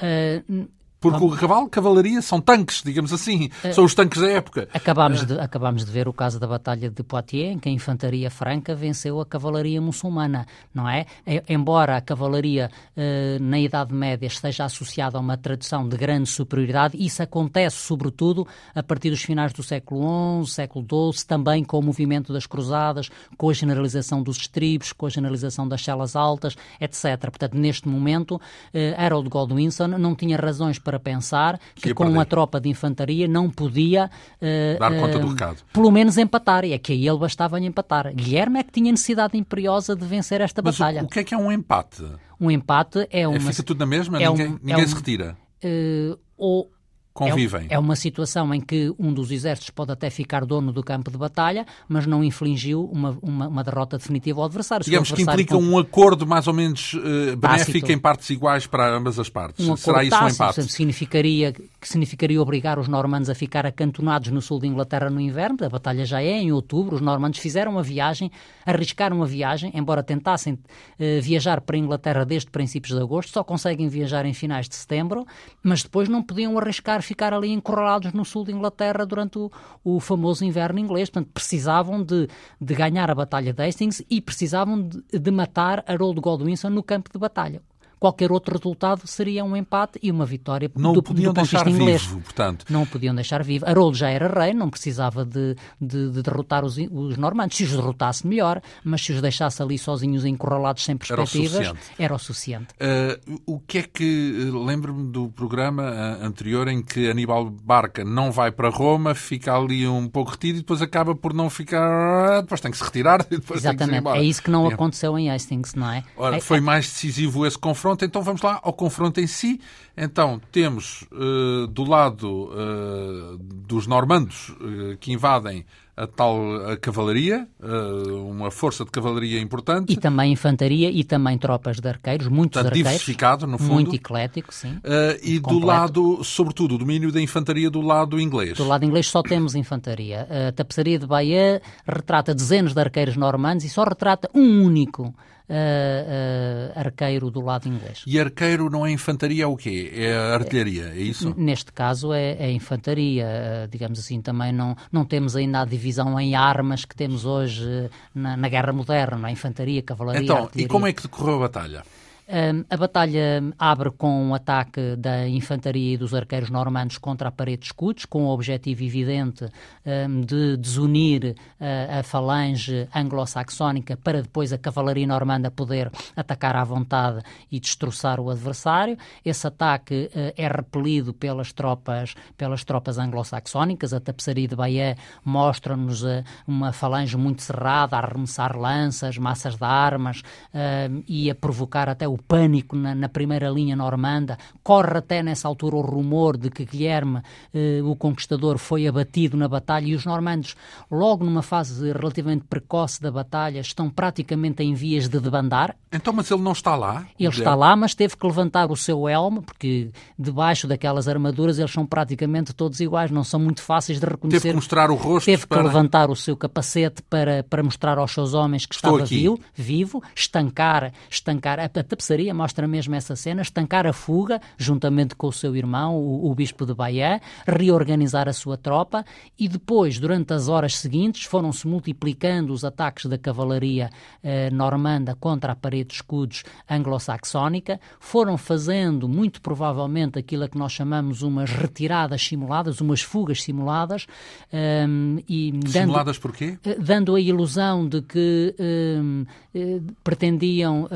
Uh, Porque Vamos... o cavalo, cavalaria, são tanques, digamos assim. Uh, são os tanques da época. Acabámos, uh... de, acabámos de ver o caso da Batalha de Poitiers, em que a infantaria franca venceu a cavalaria muçulmana, não é? Embora a cavalaria uh, na Idade Média esteja associada a uma tradição de grande superioridade, isso acontece sobretudo a partir dos finais do século XI, século XII, também com o movimento das cruzadas, com a generalização dos estribos, com a generalização das celas altas, etc. Portanto, neste momento, Harold Godwinson não tinha razões para pensar que, que com uma tropa de infantaria não podia uh, dar conta do recado. Pelo menos empatar, e é que a ele bastava-lhe empatar. Guilherme é que tinha necessidade imperiosa de vencer esta Mas batalha. O, o que é que é um empate? Um empate é, é uma. É, fica tudo na mesma? É ninguém, um, ninguém é um, se retira? Uh, ou convivem. É, é, uma situação em que um dos exércitos pode até ficar dono do campo de batalha, mas não infligiu uma, uma, uma derrota definitiva ao adversário. Digamos adversário que implica um acordo mais ou menos uh, benéfico em partes iguais para ambas as partes. Um Será isso tácito, um empate? Significaria, que significaria obrigar os normandos a ficar acantonados no sul de Inglaterra no inverno. A batalha já é em outubro. Os normandos fizeram uma viagem, arriscaram uma viagem, embora tentassem uh, viajar para a Inglaterra desde princípios de agosto, só conseguem viajar em finais de setembro, mas depois não podiam arriscar ficar ali encurralados no sul de Inglaterra durante o, o famoso inverno inglês. Portanto, precisavam de, de ganhar a Batalha de Hastings e precisavam de, de matar Harold Godwinson no campo de batalha qualquer outro resultado seria um empate e uma vitória não do, podiam do deixar inglês. vivo, portanto. Não podiam deixar vivo. Harold já era rei, não precisava de, de, de derrotar os, os, normandos. Se os derrotasse, melhor, mas se os deixasse ali sozinhos, encurralados, sem perspectivas, era o suficiente. Era o, suficiente. Uh, o que é que... Lembro-me do programa uh, anterior em que Aníbal Barca não vai para Roma, fica ali um pouco retido e depois acaba por não ficar... Depois tem que se retirar e depois Exatamente. é isso que não aconteceu em Hastings, não é? Ora, é, foi é... mais decisivo esse confronto confronto. Então vamos lá ao confronto em si. Então temos uh, do lado uh, dos normandos uh, que invadem a tal a cavalaria, uma força de cavalaria importante. E também infantaria e também tropas de arqueiros, muitos Portanto, arqueiros. diversificado, no fundo. Muito eclético, sim. e completo. do lado, sobretudo, o domínio da infantaria do lado inglês. Do lado inglês só temos infantaria. A tapeçaria de Bahia retrata dezenas de arqueiros normandos e só retrata um único uh, arqueiro do lado inglês. E arqueiro não é infantaria, é o quê? É artilharia, é isso? Neste caso é, é infantaria, uh, digamos assim, também não, não temos ainda a divisão em armas que temos hoje na, na guerra moderna, a infantaria, cavalaria, Então, artilharia. e como é que decorreu a batalha? A batalha abre com um ataque da infantaria e dos arqueiros normandos contra a parede de escudos, com o objetivo evidente de desunir uh, a falange anglo-saxónica para depois a cavalaria normanda poder atacar à vontade e destroçar o adversário. Esse ataque uh, é repelido pelas tropas, pelas tropas anglo-saxónicas. A tapeçaria de Bahia mostra-nos uh, uma falange muito cerrada, a arremessar lanças, massas de armas e a provocar até o o pânico na, na, primeira linha normanda. Corre até nessa altura o rumor de que Guilherme, eh, o conquistador, foi abatido na batalha e os normandos, logo numa fase relativamente precoce da batalha, estão praticamente em vias de debandar. Então, mas ele não está lá? Ele está lá, mas teve que levantar o seu elmo, porque debaixo daquelas armaduras eles são praticamente todos iguais, não são muito fáceis de reconhecer. Teve que mostrar o rosto. Teve para... que levantar o seu capacete para, para mostrar aos seus homens que Estou estava vivo, vivo, estancar, estancar. A, a tapeçaria mostra mesmo essa cena, estancar a fuga, juntamente com o seu irmão, o, o bispo de Bahia, reorganizar a sua tropa e depois, durante as horas seguintes, foram-se multiplicando os ataques da cavalaria eh, normanda contra a parede de escudos anglo-saxónica, foram fazendo, muito provavelmente, aquilo a que nós chamamos umas retiradas simuladas, umas fugas simuladas. Um, ehm, e dando, simuladas porquê? Eh, dando a ilusão de que um, ehm, eh, pretendiam uh,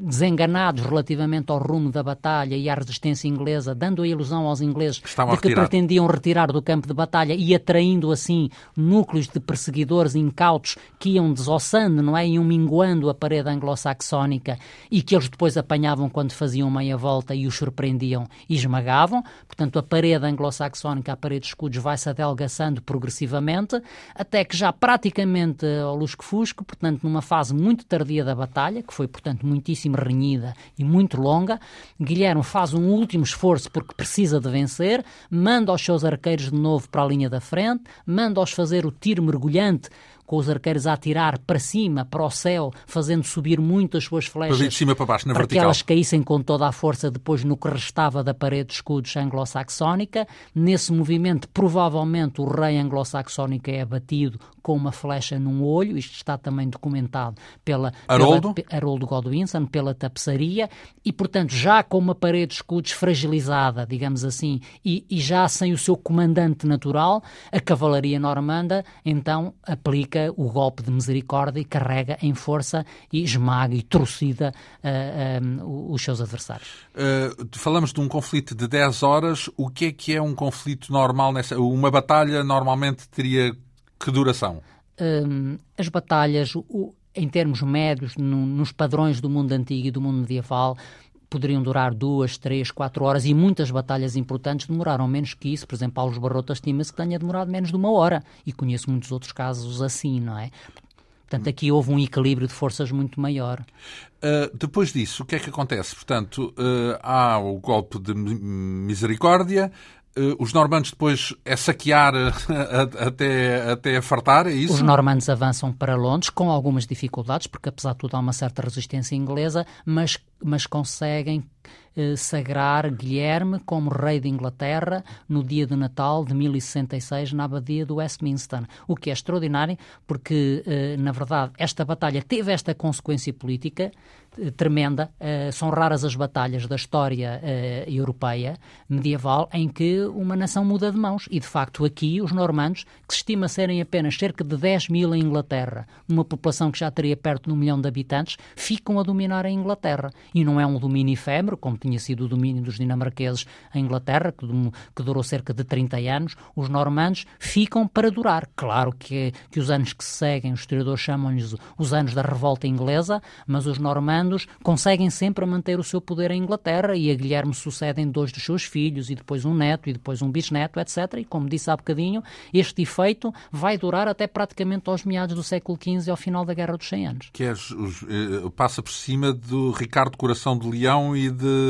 desenganados relativamente ao rumo da batalha e à resistência inglesa, dando a ilusão aos ingleses de que pretendiam retirar do campo de batalha e atraindo assim núcleos de perseguidores incautos que iam desossando, não é? Iam minguando a parede anglo-saxónica e que eles depois apanhavam quando faziam meia volta e os surpreendiam e esmagavam. Portanto, a parede anglo-saxónica, a parede de escudos, vai-se adelgaçando progressivamente, até que já praticamente ao lusco-fusco, portanto, numa fase muito tardia da batalha, que foi, portanto, muitíssimo renhida e muito longa. Guilherme faz um último esforço porque precisa de vencer, manda os seus arqueiros de novo para a linha da frente, manda-os fazer o tiro mergulhante com os arqueiros a atirar para cima, para o céu, fazendo subir muito as suas flechas. Para de cima para baixo, na para vertical. que elas caíssem com toda a força depois no que restava da parede de escudos anglo-saxónica. Nesse movimento, provavelmente, o rei anglo-saxónico é abatido com uma flecha num olho. Isto está também documentado pela Haroldo, pela, Haroldo Godwinson, pela tapeçaria. E, portanto, já com uma parede de escudos fragilizada, digamos assim, e, e já sem o seu comandante natural, a cavalaria normanda então aplica o golpe de misericórdia e carrega em força e esmaga e trucida uh, uh, os seus adversários. Uh, falamos de um conflito de 10 horas. O que é que é um conflito normal nessa? Uma batalha normalmente teria que duração? as batalhas, o, em termos médios, no, nos padrões do mundo antigo e do mundo medieval, poderiam durar duas, três, quatro horas e muitas batalhas importantes demoraram menos que isso. Por exemplo, Paulo Barroto estima-se que tenha demorado menos de uma hora e conheço muitos outros casos assim, não é? Portanto, aqui houve um equilíbrio de forças muito maior. Uh, depois disso, o que é que acontece? Portanto, uh, há o golpe de misericórdia, os normandos depois é saquear até, até fartar, é isso? Os normandos avançam para Londres com algumas dificuldades, porque apesar de tudo há uma certa resistência inglesa, mas, mas conseguem eh, sagrar Guilherme como rei de Inglaterra no dia de Natal de 1066 na abadia do Westminster, o que é extraordinário porque, eh, na verdade, esta batalha teve esta consequência política eh, tremenda. São raras as batalhas da história europeia medieval em que uma nação muda de mãos. E, de facto, aqui os normandos, que se estima serem apenas cerca de 10 mil em Inglaterra, numa população que já teria perto de um milhão de habitantes, ficam a dominar a Inglaterra. E não é um domínio efêmero, como tinha sido o domínio dos dinamarqueses em Inglaterra, que, que durou cerca de 30 anos. Os normandos ficam para durar. Claro que, que os anos que se seguem, os historiadores chamam-lhes os anos da revolta inglesa, mas os normandos conseguem sempre manter o seu poder em Inglaterra e a Guilherme sucedem dois dos seus filhos e depois um neto e depois um bisneto, etc. E como disse há bocadinho, este efeito vai durar até praticamente aos meados do século XV ao final da Guerra dos 100 Anos. Que é, passa por cima do Ricardo Coração de Leão e de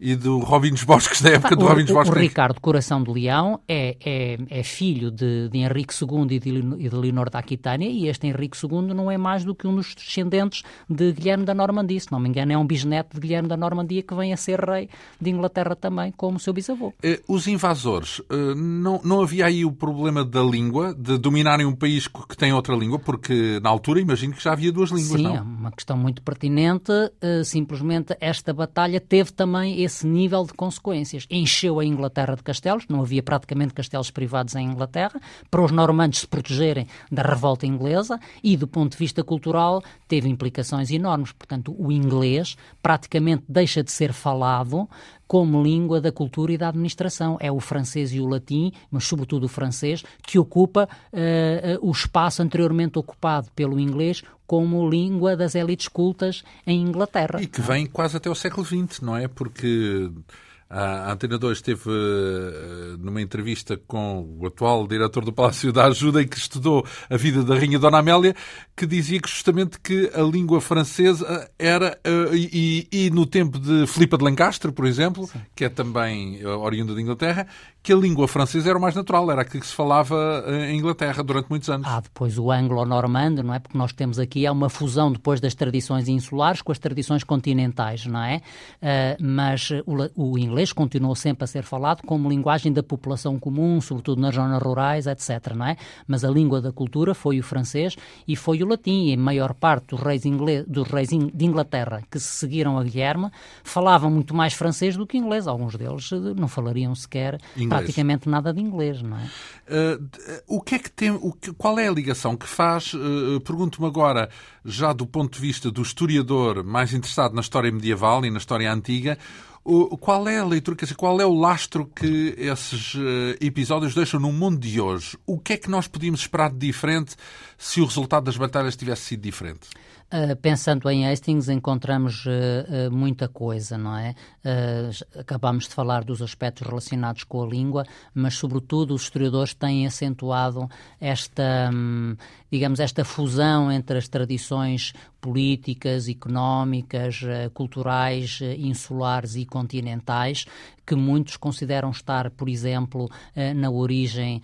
e do Robin dos Bosques, da época do Robin dos Bosques. O, Ricardo Coração de Leão é, é, é filho de, de, Henrique II e de, e de Leonor da Aquitânia e este Henrique II não é mais do que um dos descendentes de Guilherme da Normandia. Se não me engano, é um bisneto de Guilherme da Normandia que vem a ser rei de Inglaterra também, como seu bisavô. Eh, os invasores, eh, não, não havia aí o problema da língua, de dominarem um país que tem outra língua, porque na altura imagino que já havia duas línguas, Sim, não? é uma questão muito pertinente. Uh, simplesmente esta batalha teve também esse nível de consequências. Encheu a Inglaterra de castelos, não havia praticamente castelos privados em Inglaterra, para os normandos se protegerem da revolta inglesa e, do ponto de vista cultural, teve implicações enormes. Portanto, o inglês praticamente deixa de ser falado como língua da cultura e da administração. É o francês e o latim, mas sobretudo o francês, que ocupa uh, o espaço anteriormente ocupado pelo inglês como língua das elites cultas em Inglaterra. E que vem quase até o século XX, não é? Porque a Antena 2 esteve uh, numa entrevista com o atual diretor do Palácio da Ajuda e que estudou a vida da Rainha Dona Amélia, que dizia que justamente que a língua francesa era, uh, e, e, no tempo de Filipa de Lancastre, por exemplo, Sim. que é também oriunda da Inglaterra, que a língua francesa era o mais natural, era aquilo que se falava em Inglaterra durante muitos anos. Ah, depois o anglo-normando, não é? Porque nós temos aqui é uma fusão depois das tradições insulares com as tradições continentais, não é? Uh, mas o, o, inglês continuou sempre a ser falado como linguagem da população comum, sobretudo nas zonas rurais, etc, não é? Mas a língua da cultura foi o francês e foi o latim, e a maior parte dos reis, inglês, dos reis de Inglaterra que se seguiram a Guilherme falavam muito mais francês do que inglês. Alguns deles não falariam sequer inglês praticamente nada de inglês, não é? Uh, o que é que tem, o que, qual é a ligação que faz, uh, pergunto-me agora, já do ponto de vista do historiador mais interessado na história medieval e na história antiga, qual é a leitura, quer dizer, qual é o lastro que esses episódios deixam no mundo de hoje? O que é que nós podíamos esperar de diferente se o resultado das batalhas tivesse sido diferente? Uh, pensando em Hastings, encontramos uh, uh, muita coisa, não é? acabamos de falar dos aspectos relacionados com a língua, mas, sobretudo, os historiadores têm acentuado esta, um, digamos, esta fusão entre as tradições políticas, económicas, culturais, insulares e continentais, que muitos consideram estar, por exemplo, na origem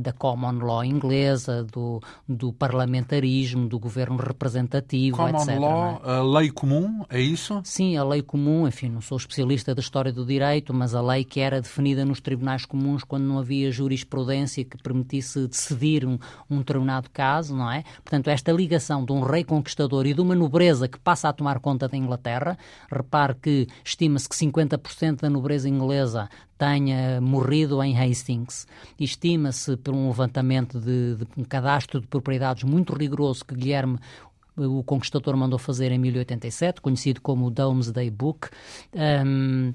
da common law inglesa, do, do parlamentarismo, do governo representativo, common etc. law, é? a lei comum, é isso? Sim, a lei comum, enfim, não sou especialista da história do direito, mas a lei que era definida nos tribunais comuns quando não havia jurisprudência que permitisse decidir um, um determinado caso, não é? Portanto, esta ligação de um rei conquistador e de uma nobreza que passa a tomar conta da Inglaterra, repare que estima-se que 50% da nobreza inglesa tenha morrido em Hastings. Estima-se, por um levantamento de, de, um cadastro de propriedades muito rigoroso que Guilherme o Conquistador mandou fazer em 1087, conhecido como o Domesday Book, um,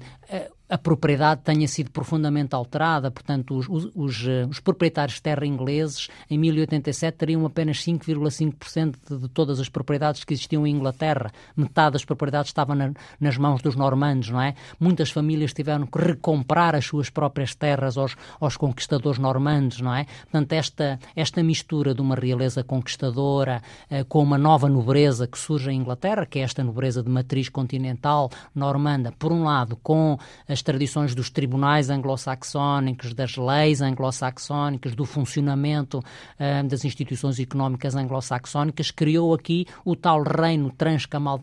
a propriedade tenha sido profundamente alterada, portanto, os, os, os, proprietários de terra ingleses em 1087 teriam apenas 5,5% de, de, todas as propriedades que existiam em Inglaterra. Metade das propriedades estava na, nas mãos dos normandos, não é? Muitas famílias tiveram que recomprar as suas próprias terras aos, aos conquistadores normandos, não é? Portanto, esta, esta mistura de uma realeza conquistadora eh, com uma nova nobreza que surge em Inglaterra, que é esta nobreza de matriz continental normanda, por um lado, com as tradições dos tribunais anglo-saxónicos, das leis anglo-saxónicas, do funcionamento uh, das instituições económicas anglo-saxónicas, criou aqui o tal reino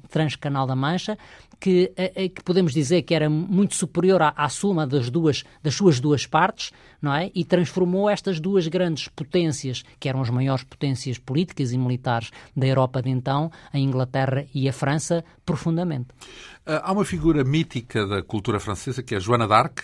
transcanal da Mancha, que, uh, que, podemos dizer que era muito superior à, à, suma das, duas, das suas duas partes, não é? E transformou estas duas grandes potências, que eram as maiores potências políticas e militares da Europa de então, a Inglaterra e a França, profundamente. Ah, há uma figura mítica da cultura francesa que é Joana d'Arc.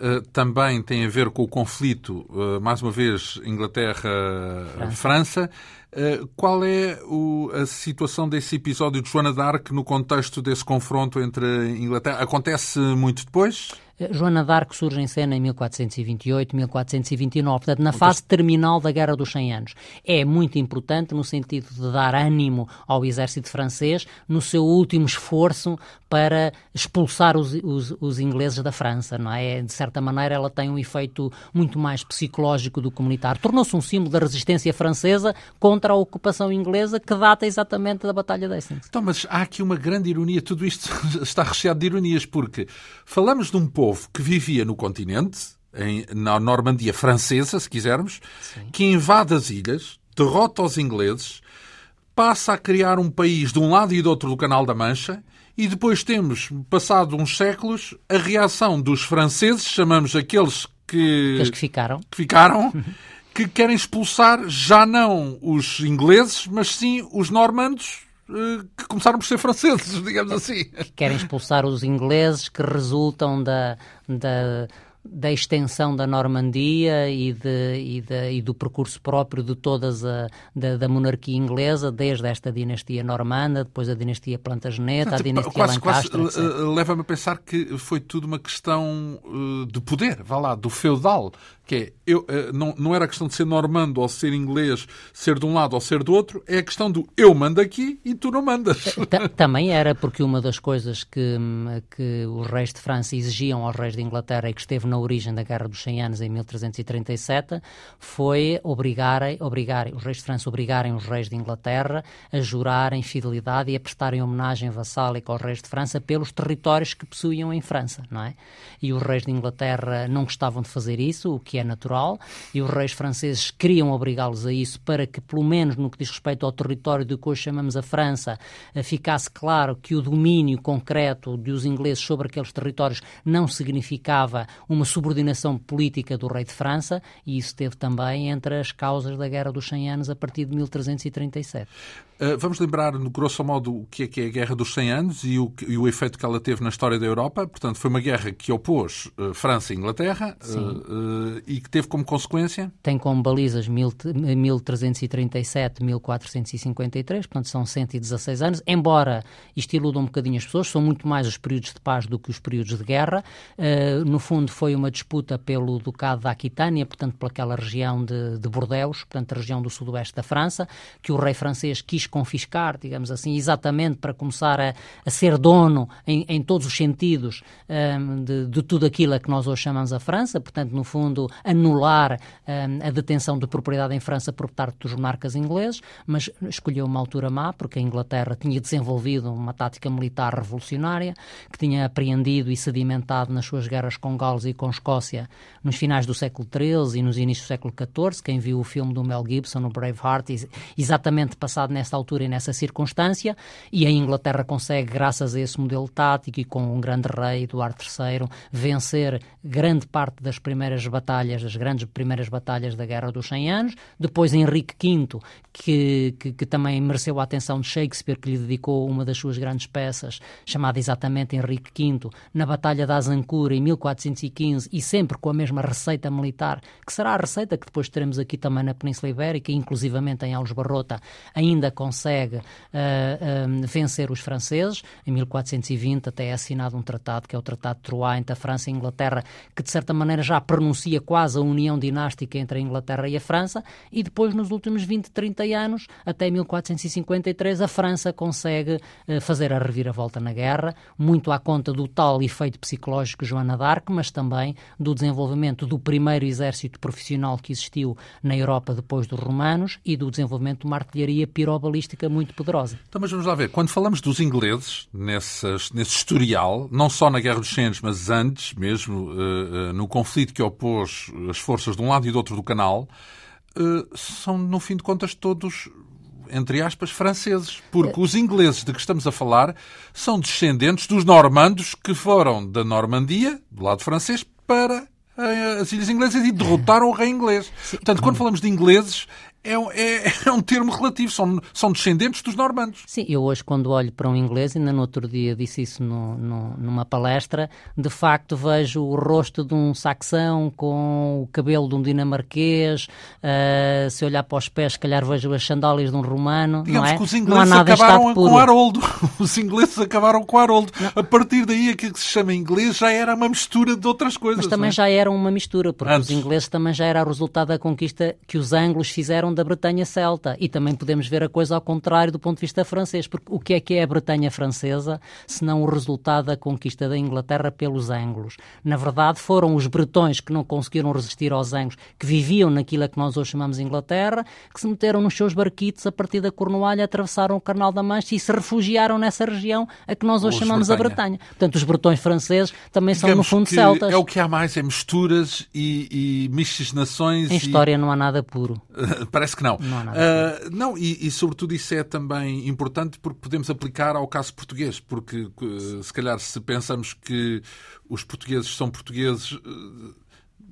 Uh, também tem a ver com o conflito, uh, mais uma vez, Inglaterra-França. Uh, qual é o, a situação desse episódio de Joana d'Arc no contexto desse confronto entre Inglaterra? Acontece muito depois? Joana d'Arc surge em cena em 1428, 1429, portanto, na fase terminal da Guerra dos 100 Anos. É muito importante no sentido de dar ânimo ao exército francês no seu último esforço para expulsar os, os, os, ingleses da França, não é? De certa maneira, ela tem um efeito muito mais psicológico do que militar. Tornou-se um símbolo da resistência francesa contra a ocupação inglesa que data exatamente da Batalha de Hastings. Então, mas há aqui uma grande ironia. Tudo isto está recheado de ironias, porque falamos de um povo povo que vivia no continente, em, na Normandia francesa, se quisermos, Sim. que invade as ilhas, derrota os ingleses, passa a criar um país de um lado e do outro do Canal da Mancha, e depois temos, passado uns séculos, a reação dos franceses, chamamos aqueles que, aqueles que ficaram, que, ficaram que querem expulsar já não os ingleses, mas sim os normandos que começaram por ser franceses, digamos assim. Querem expulsar os ingleses que resultam da, da da extensão da Normandia e, de, e, de, e, do percurso próprio de todas a da, da, monarquia inglesa, desde esta dinastia normanda, depois a dinastia Plantageneta, a dinastia quase, Lancaster. Quase, uh, Leva-me a pensar que foi tudo uma questão de poder, vá lá, do feudal, que é, eu, uh, não, não era questão de ser normando ou ser inglês, ser de um lado ou ser do outro, é a questão do eu mando aqui e tu não mandas. Também era porque uma das coisas que, que os reis de França exigiam aos reis de Inglaterra e que esteve na origem da Guerra dos 100 Anos, em 1337, foi obrigarem, obrigarem os reis de França obrigarem os reis de Inglaterra a jurarem fidelidade e a prestarem homenagem vassálica aos reis de França pelos territórios que possuíam em França, não é? E os reis de Inglaterra não gostavam de fazer isso, o que é natural, e os reis franceses queriam obrigá-los a isso para que, pelo menos no que diz respeito ao território de que hoje chamamos a França, eh, ficasse claro que o domínio concreto dos ingleses sobre aqueles territórios não significava uma subordinação política do rei de França e isso teve também entre as causas da Guerra dos 100 Anos a partir de 1337. Uh, vamos lembrar, no grosso modo, o que é, que é a Guerra dos 100 Anos e o, e o efeito que ela teve na história da Europa. Portanto, foi uma guerra que opôs uh, França e Inglaterra uh, e que teve como consequência... Tem como balizas 1337-1453, portanto são 116 anos, embora isto iluda um bocadinho as pessoas, são muito mais os períodos de paz do que os períodos de guerra. no fundo, foi uma disputa pelo Ducado da Aquitânia, portanto, pelaquela região de, de Bordeus, portanto, a região do sudoeste da França, que o rei francês quis confiscar, digamos assim, exatamente para começar a, a ser dono em, em, todos os sentidos um, de, de, tudo aquilo a que nós hoje chamamos a França, portanto, no fundo, anular um, a detenção de propriedade em França por parte dos monarcas ingleses, mas escolheu uma altura má, porque a Inglaterra tinha desenvolvido uma tática militar revolucionária, que tinha apreendido e sedimentado nas suas guerras com Gales e com Escócia nos finais do século XIII e nos inícios do século XIV. Quem viu o filme do Mel Gibson, o Braveheart, exatamente passado nessa altura e nessa circunstância, e a Inglaterra consegue, graças a esse modelo tático e com um grande rei, Eduardo III, vencer grande parte das primeiras batalhas, das grandes primeiras batalhas da Guerra dos 100 Anos. Depois Henrique V, que, que, que também mereceu a atenção de Shakespeare, que lhe dedicou uma das suas grandes peças, chamada exatamente Henrique V, na Batalha da Azincourt em 1415 e sempre com a mesma receita militar, que será a receita que depois teremos aqui também na Península Ibérica, inclusivamente em Alves Barrota, ainda consegue uh, vencer os franceses. Em 1420 até é assinado um tratado, que é o Tratado de Troyes, entre a França e a Inglaterra, que de certa maneira já pronuncia quase a união dinástica entre a Inglaterra e a França, e depois nos últimos 20, 30 anos, até 1453, a França consegue uh, fazer a reviravolta na guerra, muito à conta do tal efeito psicológico Joana d'Arc, mas também do desenvolvimento do primeiro exército profissional que existiu na Europa depois dos romanos e do desenvolvimento de uma artilharia pirobalística muito poderosa. Então, mas vamos lá ver, quando falamos dos ingleses, nessas, nesse historial, não só na Guerra dos Centes, mas antes mesmo, uh, uh, no conflito que opôs as forças de um lado e do outro do canal, uh, são, no fim de contas, todos entre aspas, franceses, porque os ingleses de que estamos a falar são descendentes dos normandos que foram da Normandia, do lado francês, para as Ilhas Inglesas e derrotaram o rei inglês. Portanto, quando falamos de ingleses, é, é, é, um termo relativo, são, são descendentes dos normandos. Sim, eu hoje, quando olho para um inglês, ainda no outro dia disse isso no, no, numa palestra, de facto vejo o rosto de um saxão com o cabelo de um dinamarquês, uh, se olhar para os pés, se calhar vejo as sandálias de um romano. Digamos não é? que os ingleses acabaram com Haroldo. Os ingleses acabaram com Haroldo. Não. A partir daí, aquilo que se chama inglês já era uma mistura de outras coisas. Mas também é? já era uma mistura, porque Antes. os ingleses também já era o resultado da conquista que os anglos fizeram da Bretanha celta. E também podemos ver a coisa ao contrário do ponto de vista francês, porque o que é que é a Bretanha francesa, se não o resultado da conquista da Inglaterra pelos anglos? Na verdade, foram os bretões que não conseguiram resistir aos anglos, que viviam naquilo que nós hoje chamamos Inglaterra, que se meteram nos seus barquitos a partir da Cornualha, atravessaram o Canal da Mancha e se refugiaram nessa região a que nós hoje os chamamos Bretanha. a Bretanha. Portanto, os bretões franceses também Digamos são, no fundo, celtas. É o que há mais, é misturas e, e miscigenações. Em história não há nada puro. Parece que não. Não, uh, não e, e, sobretudo isso é também importante porque podemos aplicar ao caso português, porque se calhar se pensamos que os portugueses são portugueses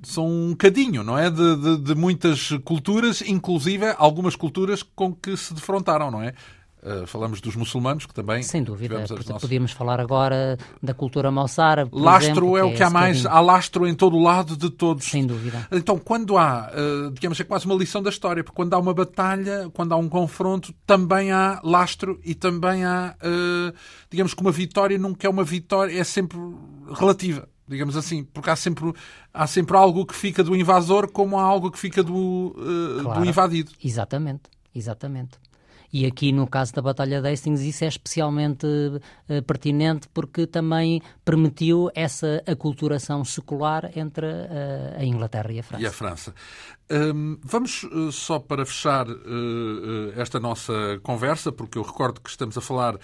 são um cadinho, não é? De, de, de, muitas culturas, inclusive algumas culturas com que se defrontaram, não é? Uh, falamos dos muçulmanos, que também. Sem dúvida. Nossos... Podíamos falar agora da cultura moçárabe. Lastro exemplo, é o que, é há mais. Há lastro em todo o lado de todos. Sem dúvida. Então, quando há, uh, digamos, é quase uma lição da história, porque quando há uma batalha, quando há um confronto, também há lastro e também há, uh, digamos que uma vitória nunca é uma vitória, é sempre relativa digamos assim, porque há sempre, há sempre algo que fica do invasor como há algo que fica do, uh, claro. do invadido. Exatamente, exatamente. E aqui, no caso da Batalha de Hastings, isso é especialmente uh, pertinente porque também permitiu essa aculturação secular entre uh, a Inglaterra e a França. E a França. Um, vamos uh, só para fechar esta nossa conversa, porque eu recordo que estamos a falar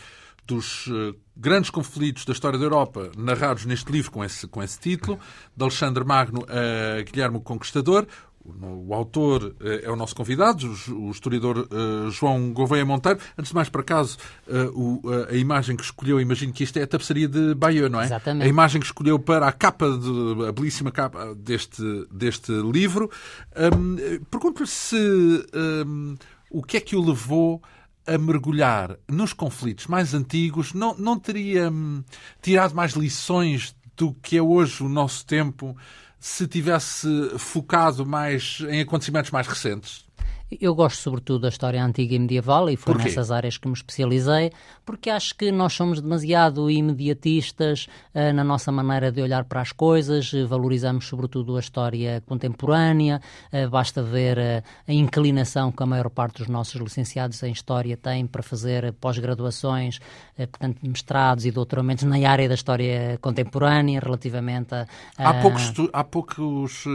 dos grandes conflitos da história da Europa, narrados neste livro com esse, com esse título, de Alexandre Magno a Guilherme Conquistador. O autor eh, é o nosso convidado, o historiador uh, João Gouveia Monteiro. Antes de mais, por acaso, uh, a imagem que escolheu, imagino que isto é a tapeçaria de Bayeux, não é? Exatamente. A imagem que escolheu para a capa, de, a belíssima capa deste, deste livro. Um, Pergunto-lhe se um, o que é que o levou a mergulhar nos conflitos mais antigos. Não, não teria um, tirado mais lições do que é hoje o nosso tempo se tivesse focado mais em acontecimentos mais recentes? Eu gosto sobretudo da história antiga e medieval e foi nessas áreas que me especializei, porque acho que nós somos demasiado imediatistas uh, na nossa maneira de olhar para as coisas, uh, valorizamos sobretudo a história contemporânea, uh, basta ver a inclinação que a maior parte dos nossos licenciados em História têm para fazer pós-graduações, portanto, mestrados e doutoramentos na área da história contemporânea, relativamente a... Há poucos, há poucos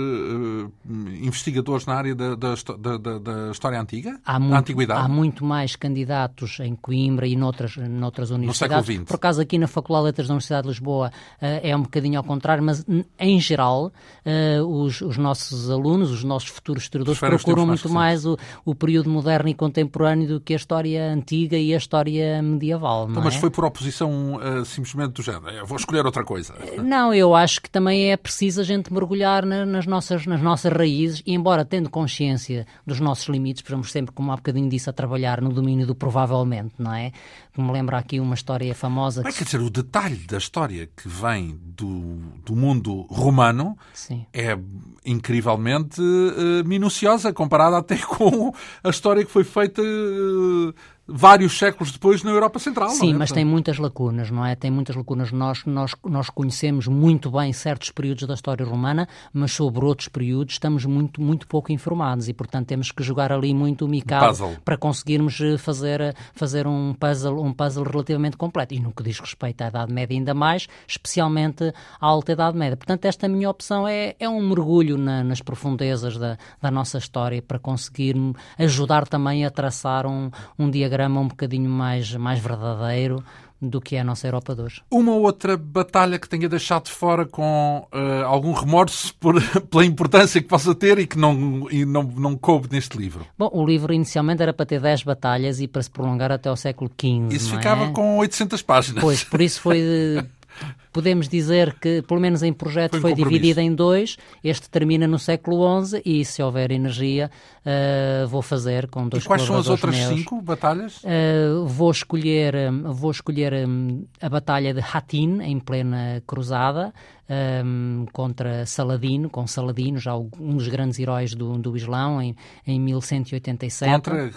investigadores na área da, da, da, da história antiga? Há muito, antiguidade? Há muito mais candidatos em Coimbra e noutras, noutras universidades. No século XX. Por acaso aqui na Faculdade de Letras da Universidade de Lisboa uh, é um bocadinho ao contrário, mas em geral uh, os, os, nossos alunos, os nossos futuros historiadores procuram muito mais o, o, período moderno e contemporâneo do que a história antiga e a história medieval. Então, mas é? foi por oposição simplesmente do género. Eu vou escolher outra coisa. Não, eu acho que também é preciso a gente mergulhar na, nas, nossas, nas nossas raízes e, embora tendo consciência dos nossos limites, estamos sempre, como há bocadinho disse, a trabalhar no domínio do provavelmente, não é? Me lembra aqui uma história famosa. Mas, que... quer dizer, o detalhe da história que vem do, do mundo romano Sim. é incrivelmente uh, minuciosa, comparada até com a história que foi feita. Uh, vários séculos depois na Europa Central. Sim, é? mas tem muitas lacunas, não é? Tem muitas lacunas. Nós, nós, nós conhecemos muito bem certos períodos da história romana, mas sobre outros períodos estamos muito, muito pouco informados e, portanto, temos que jogar ali muito o mical para conseguirmos eh, fazer, eh, fazer um, puzzle, um puzzle relativamente completo. E no que diz respeito à Idade Média ainda mais, especialmente à Alta Idade Média. Portanto, esta minha opção é, é um mergulho na, nas profundezas da, da nossa história para conseguir ajudar também a traçar um, um diagrama panorama um bocadinho mais, mais verdadeiro do que é a nossa Europa de hoje. Uma outra batalha que tenha deixado de fora com uh, algum remorso por, pela importância que possa ter e que não, e não, não coube neste livro? Bom, o livro inicialmente era para ter 10 batalhas e para se prolongar até ao século XV. Isso ficava é? com 800 páginas. Pois, por isso foi podemos dizer que, pelo menos em projeto, foi, um foi dividida em dois. Este termina no século XI e, se houver energia, uh, vou fazer com dois E quais são as outras meus. cinco batalhas? Uh, vou escolher, vou escolher a Batalha de Hattin, em plena cruzada, um, contra Saladino, com Saladino, já um dos grandes heróis do, do Islão, em, em 1187. Contra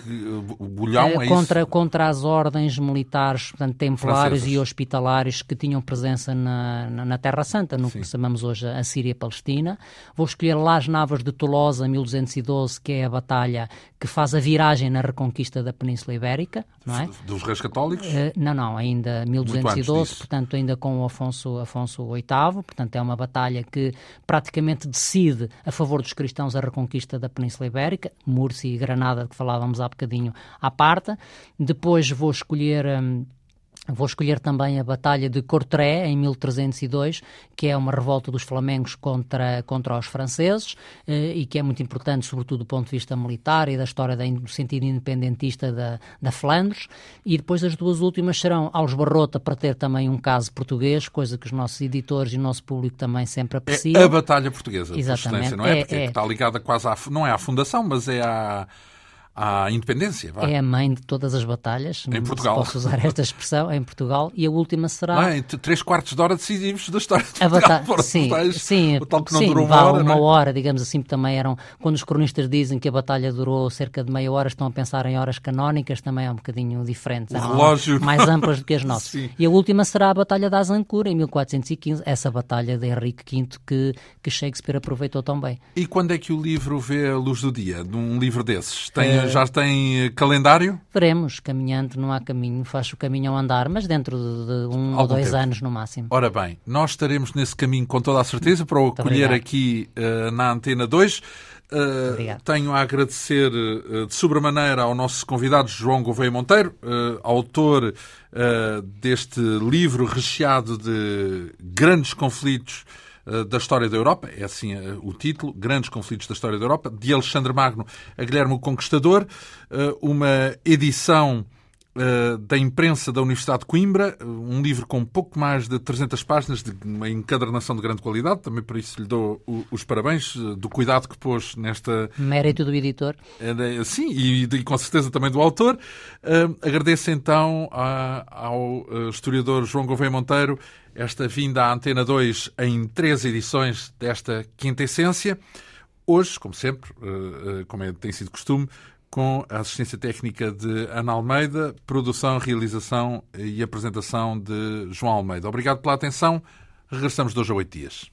o Bolhão, uh, é contra, isso? Contra as ordens militares, portanto, templários Francesas. e hospitalares que tinham presença na, na, Terra Santa, no Sim. que chamamos hoje a Síria-Palestina. Vou escolher Las Navas de Tolosa, 1212, que é a batalha que faz a viragem na reconquista da Península Ibérica, não é? Dos reis católicos? Uh, não, não, ainda 1212, portanto, ainda com o Afonso, Afonso VIII, portanto, é uma batalha que praticamente decide a favor dos cristãos a reconquista da Península Ibérica, Múrcia e Granada, que falávamos há bocadinho à parte. Depois vou escolher. Um, Vou escolher também a Batalha de Courtrai, em 1302, que é uma revolta dos flamengos contra, contra os franceses eh, e que é muito importante, sobretudo do ponto de vista militar e da história do sentido independentista da, da Flandres. E depois as duas últimas serão aos Barrota, para ter também um caso português, coisa que os nossos editores e o nosso público também sempre apreciam. É a Batalha Portuguesa, Exatamente. não é? é Porque é. está ligada quase à... não é à fundação, mas é à à independência. Vá. É a mãe de todas as batalhas. Em Portugal. posso usar esta expressão, em Portugal. E a última será. Ah, três quartos de hora decisivos da história de a Portugal. Bata... Sim, batalhas, sim, o tal que não sim, durou uma hora. Uma é? hora, digamos assim, também eram. Quando os cronistas dizem que a batalha durou cerca de meia hora, estão a pensar em horas canónicas, também é um bocadinho diferente. O relógio. Mais amplas do que as nossas. Sim. E a última será a Batalha da Azincourt, em 1415, essa batalha de Henrique V que, que Shakespeare aproveitou tão bem. E quando é que o livro vê a luz do dia, de um livro desses? Tem, é... Já tem calendário? Veremos, caminhando não há caminho, faz o caminho ao andar, mas dentro de um Algum ou dois tempo. anos no máximo. Ora bem, nós estaremos nesse caminho com toda a certeza para o acolher aqui uh, na Antena 2. Uh, tenho a agradecer uh, de sobremaneira ao nosso convidado João Gouveia Monteiro, uh, autor deste livro recheado de grandes conflitos eh, da história da Europa, é assim eh, o título, Grandes Conflitos da História da Europa, de Alexandre Magno a Guilherme o Conquistador, eh, uma edição da imprensa da Universidade de Coimbra, um livro com pouco mais de 300 páginas, de uma encadernação de grande qualidade, também por isso lhe dou os parabéns do cuidado que pôs nesta... Mérito do editor. Sim, e, e com certeza também do autor. Agradeço então ao historiador João Gouveia Monteiro esta vinda à Antena 2 em três edições desta quinta essência. Hoje, como sempre, eh, eh, como é, tem sido costume, com a assistência técnica de Ana Almeida, produção, realização e apresentação de João Almeida. Obrigado pela atenção. Regressamos dois a oito dias.